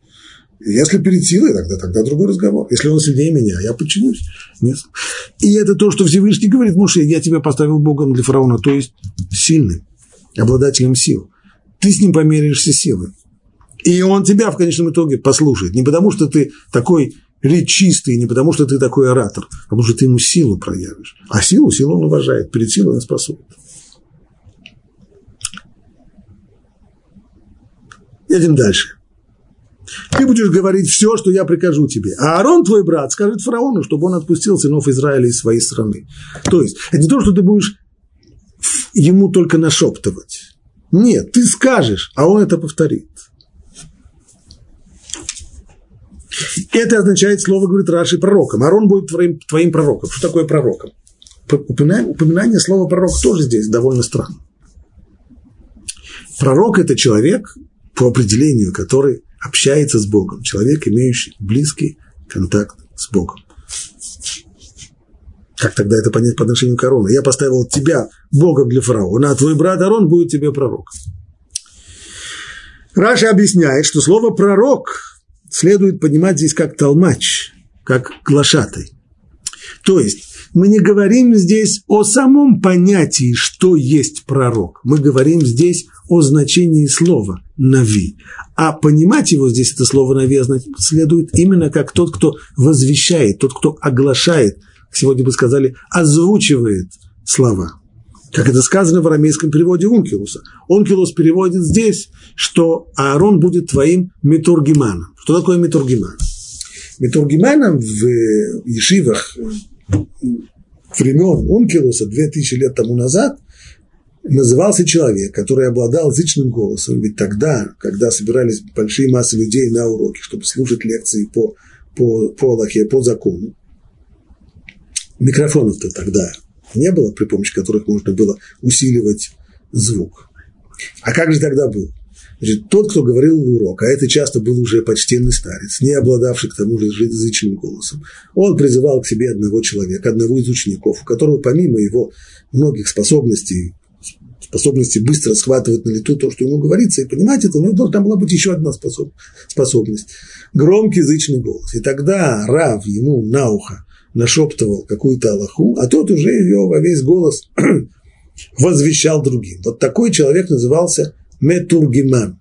Если перед силой, тогда, тогда другой разговор. Если он сильнее меня, я подчинюсь. Нет. И это то, что Всевышний говорит, Муше, я тебя поставил Богом для фараона, то есть сильным, обладателем сил. Ты с ним померяешься силой. И он тебя в конечном итоге послушает. Не потому, что ты такой речистый, не потому, что ты такой оратор, а потому, что ты ему силу проявишь. А силу, силу он уважает, перед силой он способен. Едем дальше. Ты будешь говорить все, что я прикажу тебе. А Аарон, твой брат, скажет фараону, чтобы он отпустил сынов Израиля из своей страны. То есть, это не то, что ты будешь ему только нашептывать. Нет, ты скажешь, а он это повторит. Это означает слово, говорит Раши, пророком. Арон будет твоим, твоим пророком. Что такое пророком? Упоминание, упоминание слова пророк тоже здесь довольно странно. Пророк – это человек, по определению, который общается с Богом, человек, имеющий близкий контакт с Богом. Как тогда это понять по отношению к Арону? Я поставил тебя Богом для фараона, а твой брат Арон будет тебе пророк. Раша объясняет, что слово «пророк» следует понимать здесь как толмач, как глашатый. То есть мы не говорим здесь о самом понятии, что есть пророк. Мы говорим здесь о значении слова «нави». А понимать его здесь, это слово «нави» следует именно как тот, кто возвещает, тот, кто оглашает, сегодня бы сказали, озвучивает слова. Как это сказано в арамейском переводе Ункилуса. Ункилус переводит здесь, что Аарон будет твоим метургиманом. Что такое метургиман? Метургиманом в ешивах времен Ункилуса, 2000 лет тому назад, назывался человек, который обладал зычным голосом. Ведь тогда, когда собирались большие массы людей на уроки, чтобы слушать лекции по, по, по Аллахе, по закону, микрофонов-то тогда не было, при помощи которых можно было усиливать звук. А как же тогда был? Значит, тот, кто говорил урок, а это часто был уже почтенный старец, не обладавший к тому же язычным голосом, он призывал к себе одного человека, одного из учеников, у которого помимо его многих способностей, способности быстро схватывать на лету то, что ему говорится, и понимать это, у него должна была быть еще одна способность – громкий язычный голос. И тогда Рав ему на ухо нашептывал какую-то Аллаху, а тот уже ее во весь голос возвещал другим. Вот такой человек назывался метургиман.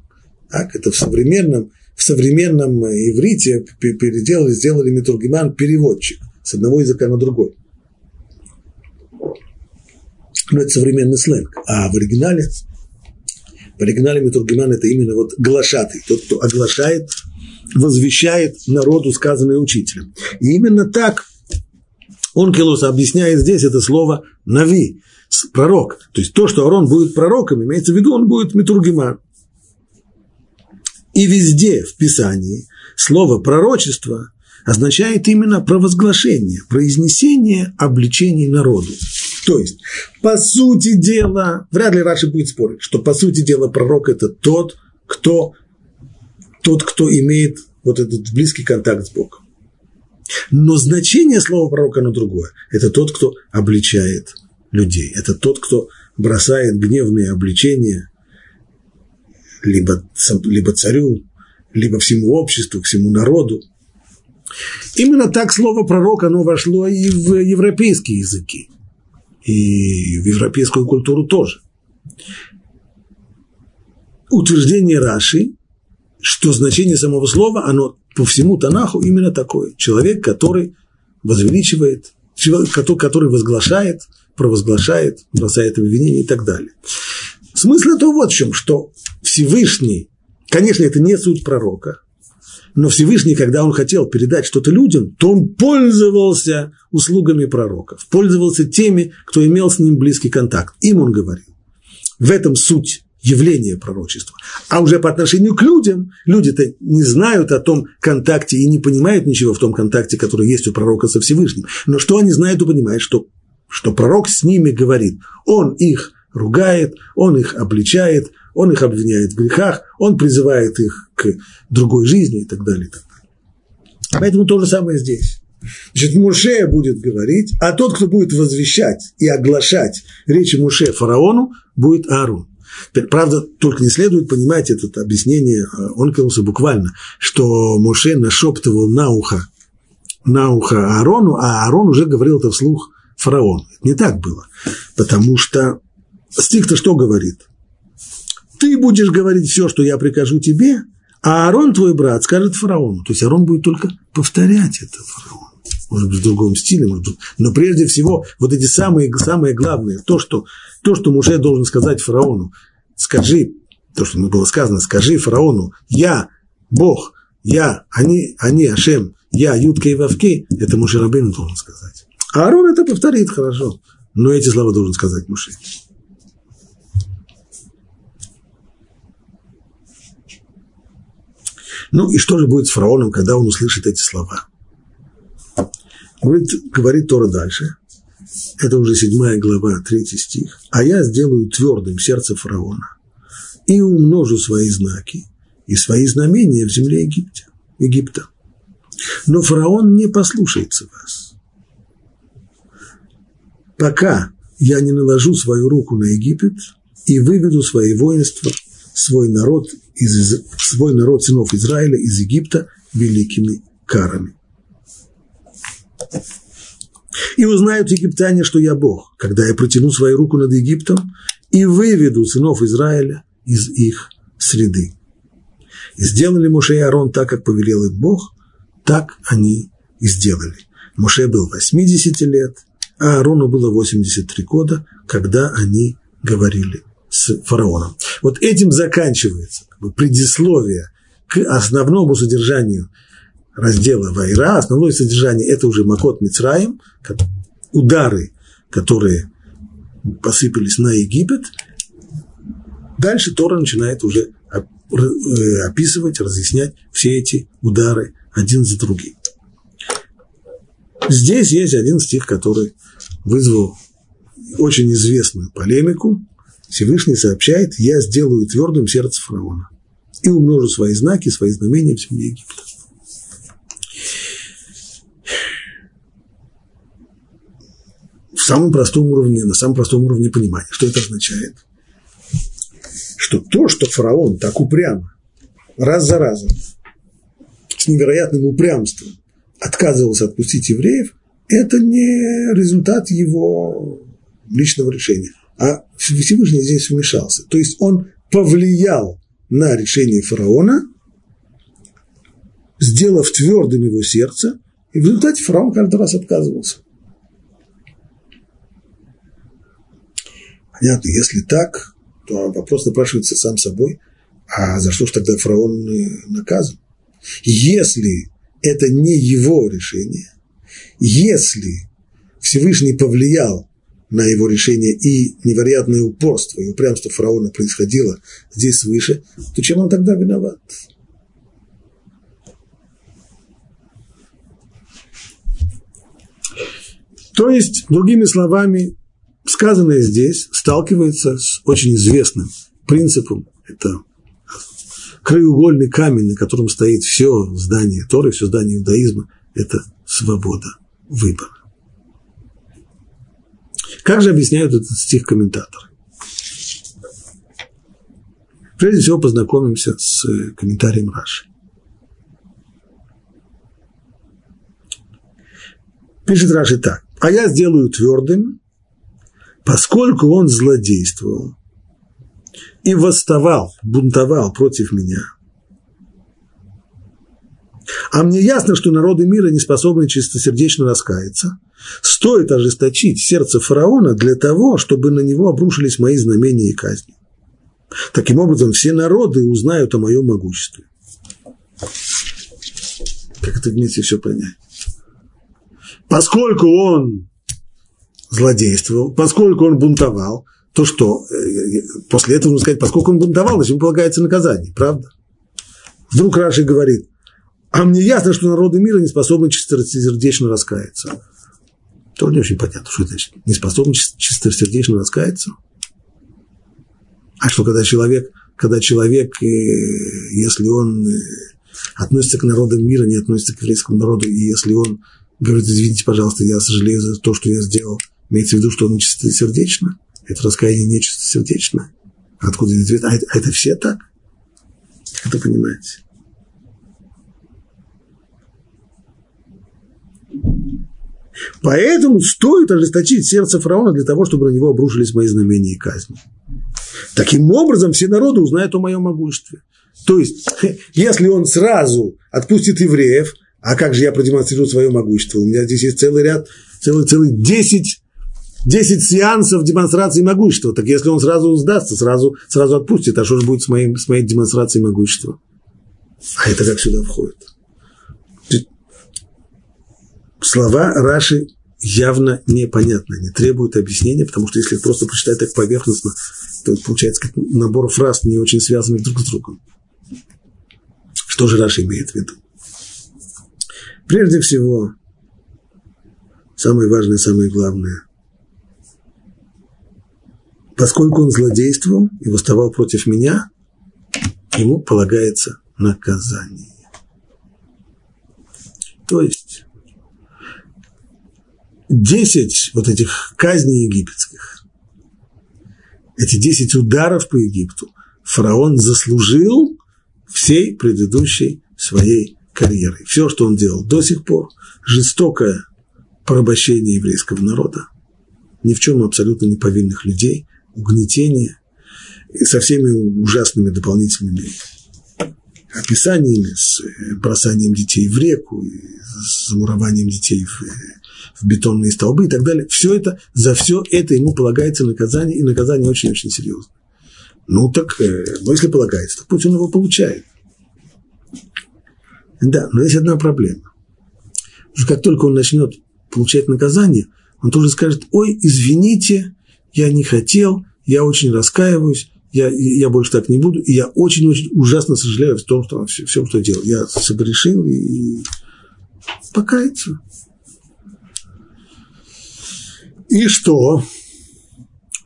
Так, это в современном, в современном иврите переделали, сделали метургиман переводчик с одного языка на другой. Но это современный сленг. А в оригинале, в оригинале метургиман это именно вот глашатый, тот, кто оглашает, возвещает народу, сказанное учителем. И именно так Онкелус объясняет здесь это слово «нави», пророк. То есть то, что Арон будет пророком, имеется в виду, он будет метургиман. И везде в Писании слово «пророчество» означает именно провозглашение, произнесение обличений народу. То есть, по сути дела, вряд ли Раши будет спорить, что по сути дела пророк – это тот, кто, тот, кто имеет вот этот близкий контакт с Богом. Но значение слова пророка, оно другое. Это тот, кто обличает людей. Это тот, кто бросает гневные обличения либо, либо царю, либо всему обществу, всему народу. Именно так слово пророк, оно вошло и в европейские языки, и в европейскую культуру тоже. Утверждение Раши, что значение самого слова, оно по всему Танаху именно такое. Человек, который возвеличивает, человек, который возглашает, провозглашает, бросает обвинение и так далее. Смысл этого вот в чем, что Всевышний, конечно, это не суть пророка, но Всевышний, когда он хотел передать что-то людям, то он пользовался услугами пророков, пользовался теми, кто имел с ним близкий контакт. Им он говорил. В этом суть явление пророчества. А уже по отношению к людям, люди-то не знают о том контакте и не понимают ничего в том контакте, который есть у пророка со Всевышним. Но что они знают и понимают, что, что пророк с ними говорит. Он их ругает, он их обличает, он их обвиняет в грехах, он призывает их к другой жизни и так далее. И так далее. Поэтому то же самое здесь. Значит, Муше будет говорить, а тот, кто будет возвещать и оглашать речи Муше фараону, будет Аарон. Правда, только не следует понимать это объяснение э, Онкелуса буквально, что Моше нашептывал на ухо, на ухо Аарону, а Аарон уже говорил это вслух фараону. Это не так было, потому что стих-то что говорит? Ты будешь говорить все, что я прикажу тебе, а Аарон, твой брат, скажет фараону. То есть Аарон будет только повторять это фараону. Может быть, в другом стиле, может быть. Но прежде всего, вот эти самые, самые главные, то, что, то, что Муше должен сказать фараону, скажи, то, что ему было сказано, скажи фараону, я, Бог, я, они, они, Ашем, я, Ютка и Вавки, это Муше Рабейн должен сказать. А Аарон это повторит хорошо, но эти слова должен сказать Муше. Ну и что же будет с фараоном, когда он услышит эти слова? Говорит, говорит Тора дальше. Это уже седьмая глава, третий стих. «А я сделаю твердым сердце фараона и умножу свои знаки и свои знамения в земле Египта. Египта. Но фараон не послушается вас. Пока я не наложу свою руку на Египет и выведу свои воинства свой народ, из, свой народ сынов Израиля из Египта великими карами. И узнают египтяне, что я Бог, когда я протяну свою руку над Египтом и выведу сынов Израиля из их среды. И сделали Моше и Аарон так, как повелел им Бог, так они и сделали. Моше был 80 лет, а Аарону было 83 года, когда они говорили с фараоном. Вот этим заканчивается предисловие к основному содержанию раздела Вайра. Основное содержание – это уже Макот Мицраим, удары, которые посыпались на Египет. Дальше Тора начинает уже э, описывать, разъяснять все эти удары один за другим. Здесь есть один стих, который вызвал очень известную полемику, Всевышний сообщает, я сделаю твердым сердце фараона и умножу свои знаки, свои знамения в земле Египта. Самом простом уровне, на самом простом уровне понимания, что это означает? Что то, что фараон так упрямо, раз за разом, с невероятным упрямством отказывался отпустить евреев, это не результат его личного решения а Всевышний здесь вмешался. То есть он повлиял на решение фараона, сделав твердым его сердце, и в результате фараон каждый раз отказывался. Понятно, если так, то вопрос напрашивается сам собой, а за что же тогда фараон наказан? Если это не его решение, если Всевышний повлиял на его решение и невероятное упорство и упрямство фараона происходило здесь свыше, то чем он тогда виноват? То есть, другими словами, сказанное здесь сталкивается с очень известным принципом. Это краеугольный камень, на котором стоит все здание Торы, все здание иудаизма – это свобода выбора. Как же объясняют этот стих комментаторы? Прежде всего познакомимся с э, комментарием Раши. Пишет Раши так. А я сделаю твердым, поскольку он злодействовал и восставал, бунтовал против меня. А мне ясно, что народы мира не способны чистосердечно раскаяться – Стоит ожесточить сердце фараона для того, чтобы на него обрушились мои знамения и казни. Таким образом, все народы узнают о моем могуществе. Как это вместе все понять? Поскольку он злодействовал, поскольку он бунтовал, то что? Э, после этого нужно сказать, поскольку он бунтовал, значит, ему полагается наказание, правда? Вдруг Раши говорит, а мне ясно, что народы мира не способны чистосердечно раскаяться. Тоже не очень понятно, что это значит. Не способны чистосердечно раскаяться? А что, когда человек, когда человек, э, если он э, относится к народам мира, не относится к еврейскому народу, и если он говорит, извините, пожалуйста, я сожалею за то, что я сделал, имеется в виду, что он чистосердечно, это раскаяние не чистосердечно. Откуда это? А это, это все так? Это понимаете? Поэтому стоит ожесточить сердце фараона для того, чтобы на него обрушились мои знамения и казни. Таким образом, все народы узнают о моем могуществе. То есть, если он сразу отпустит евреев, а как же я продемонстрирую свое могущество? У меня здесь есть целый ряд, целый, целый 10, 10 сеансов демонстрации могущества. Так если он сразу сдастся, сразу, сразу отпустит, а что же будет с, моим, с моей демонстрацией могущества? А это как сюда входит? Слова Раши явно непонятны, не требуют объяснения, потому что если просто прочитать так поверхностно, то получается как набор фраз, не очень связанных друг с другом. Что же Раши имеет в виду? Прежде всего, самое важное, самое главное, поскольку он злодействовал и восставал против меня, ему полагается наказание. То есть, десять вот этих казней египетских, эти десять ударов по Египту фараон заслужил всей предыдущей своей карьерой. Все, что он делал до сих пор, жестокое порабощение еврейского народа, ни в чем абсолютно не повинных людей, угнетение и со всеми ужасными дополнительными описаниями, с бросанием детей в реку, с замурованием детей в, в бетонные столбы и так далее. Все это, за все это ему полагается наказание, и наказание очень-очень серьезное. Ну так, э, ну если полагается, то пусть он его получает. Да, но есть одна проблема. Как только он начнет получать наказание, он тоже скажет, ой, извините, я не хотел, я очень раскаиваюсь, я, я больше так не буду, и я очень-очень ужасно сожалею в том, что все, всем, что делал. Я согрешил и, и покаяться. И что?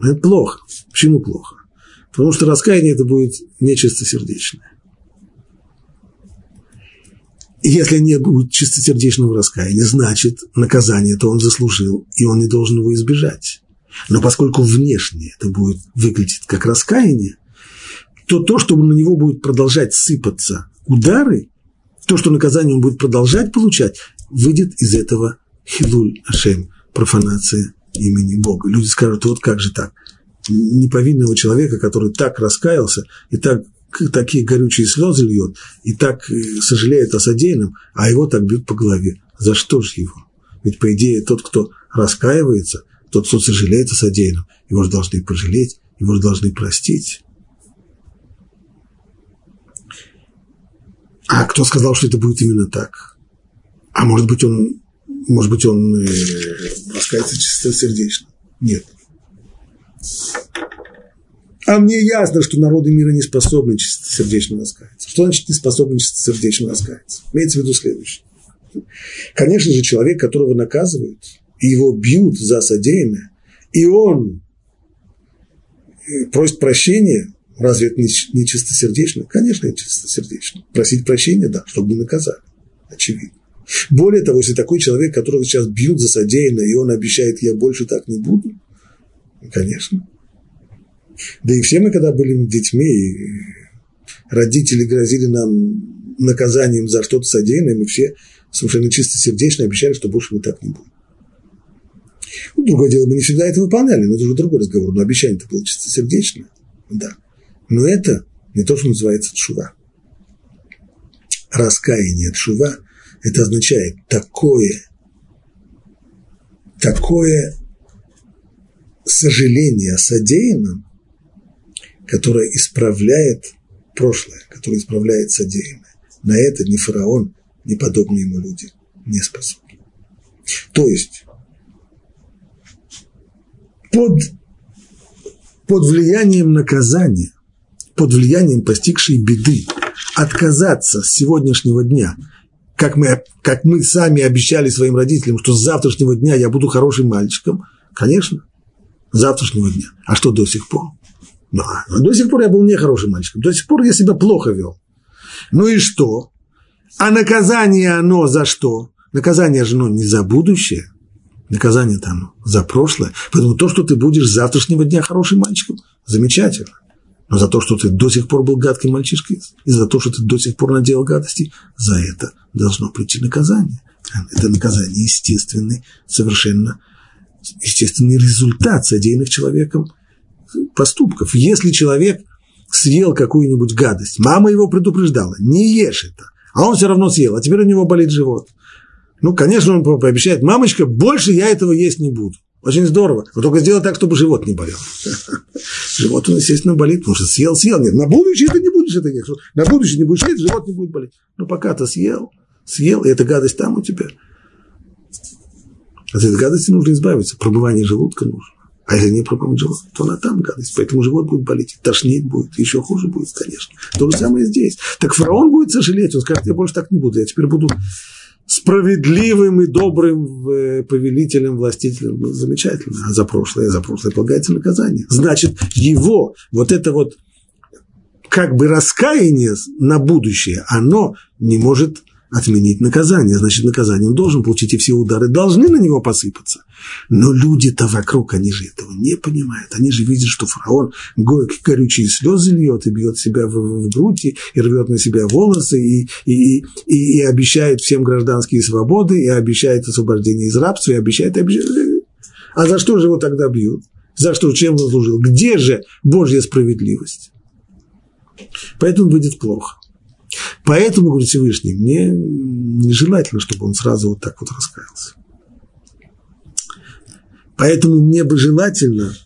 Это плохо. Почему плохо? Потому что раскаяние это будет нечистосердечное. И если не будет чистосердечного раскаяния, значит, наказание то он заслужил, и он не должен его избежать. Но поскольку внешне это будет выглядеть как раскаяние, то то, что на него будет продолжать сыпаться удары, то, что наказание он будет продолжать получать, выйдет из этого хилуль ашем, профанация имени Бога. Люди скажут, вот как же так? Неповинного человека, который так раскаялся и так такие горючие слезы льет и так э, сожалеет о содеянном, а его так бьют по голове. За что же его? Ведь, по идее, тот, кто раскаивается, тот, кто сожалеет о содеянном, его же должны пожалеть, его же должны простить. А кто сказал, что это будет именно так? А может быть, он, может быть, он э, раскается чистосердечно? Нет. А мне ясно, что народы мира не способны чистосердечно раскаяться. Что значит не способны чистосердечно раскаяться? Имеется в виду следующее. Конечно же, человек, которого наказывают, его бьют за содеянное, и он э, просит прощения, разве это не чистосердечно? Конечно, это чистосердечно. Просить прощения, да, чтобы не наказали. Очевидно. Более того, если такой человек, которого сейчас бьют за содеянное, и он обещает, я больше так не буду, конечно, да и все мы, когда были детьми, родители грозили нам наказанием за что-то содеянное, мы все совершенно чисто сердечно обещали, что больше мы так не будем. Ну, другое дело, мы не всегда это выполняли, но это уже другой разговор. Но обещание-то было чистосердечное, да. Но это не то, что называется тшува. Раскаяние тшува – это означает такое, такое сожаление о содеянном, которая исправляет прошлое, которая исправляет содеянное. На это ни фараон, ни подобные ему люди не способны. То есть под под влиянием наказания, под влиянием постигшей беды, отказаться с сегодняшнего дня, как мы, как мы сами обещали своим родителям, что с завтрашнего дня я буду хорошим мальчиком, конечно, с завтрашнего дня. А что до сих пор? Да, до сих пор я был не хорошим мальчиком, до сих пор я себя плохо вел. Ну и что? А наказание оно за что? Наказание же оно не за будущее, наказание там за прошлое. Поэтому то, что ты будешь с завтрашнего дня хорошим мальчиком, замечательно. Но за то, что ты до сих пор был гадким мальчишкой, и за то, что ты до сих пор наделал гадости, за это должно прийти наказание. Это наказание естественный, совершенно естественный результат содеянных человеком поступков. Если человек съел какую-нибудь гадость, мама его предупреждала, не ешь это, а он все равно съел, а теперь у него болит живот. Ну, конечно, он пообещает, мамочка, больше я этого есть не буду. Очень здорово. Но только сделай так, чтобы живот не болел. Живот, он, естественно, болит, потому что съел, съел. Нет, на будущее ты не будешь это есть. На будущее не будешь есть, живот не будет болеть. Но пока ты съел, съел, и эта гадость там у тебя. От этой гадости нужно избавиться. Пробывание желудка нужно. А если не пробовать желудок, то она там гадость. Поэтому живот будет болеть, тошнить будет, еще хуже будет, конечно. То же самое здесь. Так фараон будет сожалеть, он скажет, я больше так не буду, я теперь буду справедливым и добрым э, повелителем, властителем. Ну, замечательно. А за прошлое, за прошлое полагается наказание. Значит, его вот это вот как бы раскаяние на будущее, оно не может отменить наказание. Значит, наказание он должен получить, и все удары должны на него посыпаться. Но люди-то вокруг, они же этого не понимают. Они же видят, что фараон горючие слезы льет и бьет себя в, в грудь, и, рвет на себя волосы, и, и, и, и обещает всем гражданские свободы, и обещает освобождение из рабства, и обещает, и обещает. А за что же его тогда бьют? За что? Чем он служил? Где же Божья справедливость? Поэтому будет плохо. Поэтому, говорит Всевышний, мне нежелательно, чтобы он сразу вот так вот раскаялся. Поэтому мне бы желательно,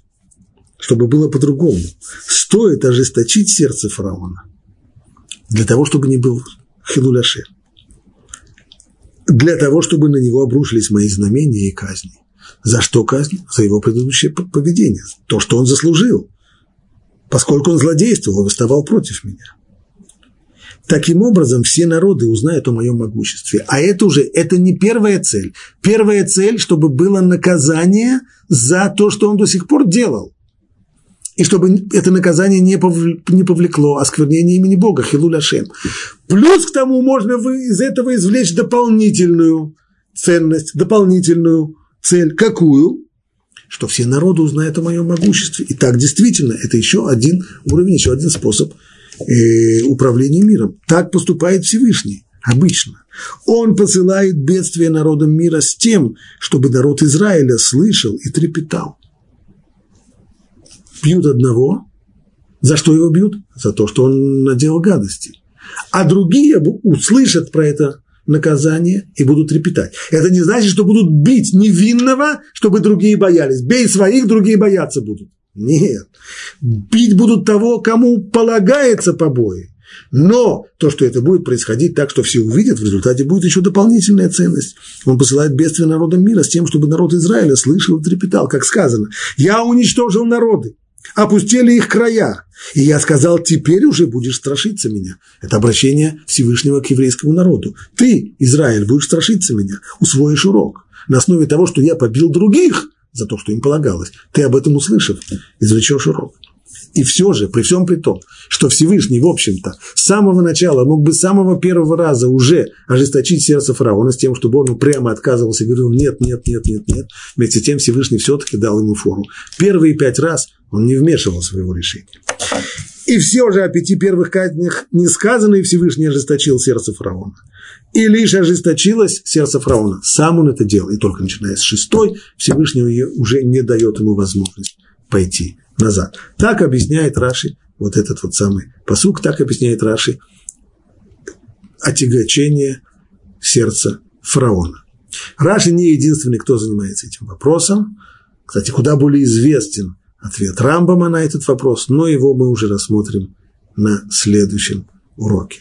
чтобы было по-другому. Стоит ожесточить сердце фараона для того, чтобы не был хилуляше. Для того, чтобы на него обрушились мои знамения и казни. За что казнь? За его предыдущее поведение. То, что он заслужил. Поскольку он злодействовал, он восставал против меня. Таким образом, все народы узнают о моем могуществе. А это уже, это не первая цель. Первая цель, чтобы было наказание за то, что он до сих пор делал. И чтобы это наказание не, повлекло осквернение имени Бога, Хилуля Шем. Плюс к тому можно из этого извлечь дополнительную ценность, дополнительную цель. Какую? Что все народы узнают о моем могуществе. И так действительно, это еще один уровень, еще один способ – э, управления миром. Так поступает Всевышний обычно. Он посылает бедствие народам мира с тем, чтобы народ Израиля слышал и трепетал. Бьют одного. За что его бьют? За то, что он наделал гадости. А другие услышат про это наказание и будут трепетать. Это не значит, что будут бить невинного, чтобы другие боялись. Бей своих, другие бояться будут. Нет. Бить будут того, кому полагается побои. Но то, что это будет происходить так, что все увидят, в результате будет еще дополнительная ценность. Он посылает бедствие народам мира с тем, чтобы народ Израиля слышал и трепетал, как сказано. «Я уничтожил народы, опустили их края, и я сказал, теперь уже будешь страшиться меня». Это обращение Всевышнего к еврейскому народу. Ты, Израиль, будешь страшиться меня, усвоишь урок. На основе того, что я побил других – за то, что им полагалось. Ты об этом услышав, извлечешь урок. И все же, при всем при том, что Всевышний, в общем-то, с самого начала мог бы с самого первого раза уже ожесточить сердце фараона с тем, чтобы он прямо отказывался и говорил нет, нет, нет, нет, нет. Вместе с тем Всевышний все-таки дал ему фору. Первые пять раз он не вмешивался в его решение. И все же о пяти первых казнях не сказано, и Всевышний ожесточил сердце фараона. И лишь ожесточилось сердце фараона. Сам он это делал. И только начиная с шестой, Всевышний уже не дает ему возможность пойти назад. Так объясняет Раши вот этот вот самый посук, так объясняет Раши отягочение сердца фараона. Раши не единственный, кто занимается этим вопросом. Кстати, куда более известен ответ Рамбама на этот вопрос, но его мы уже рассмотрим на следующем уроке.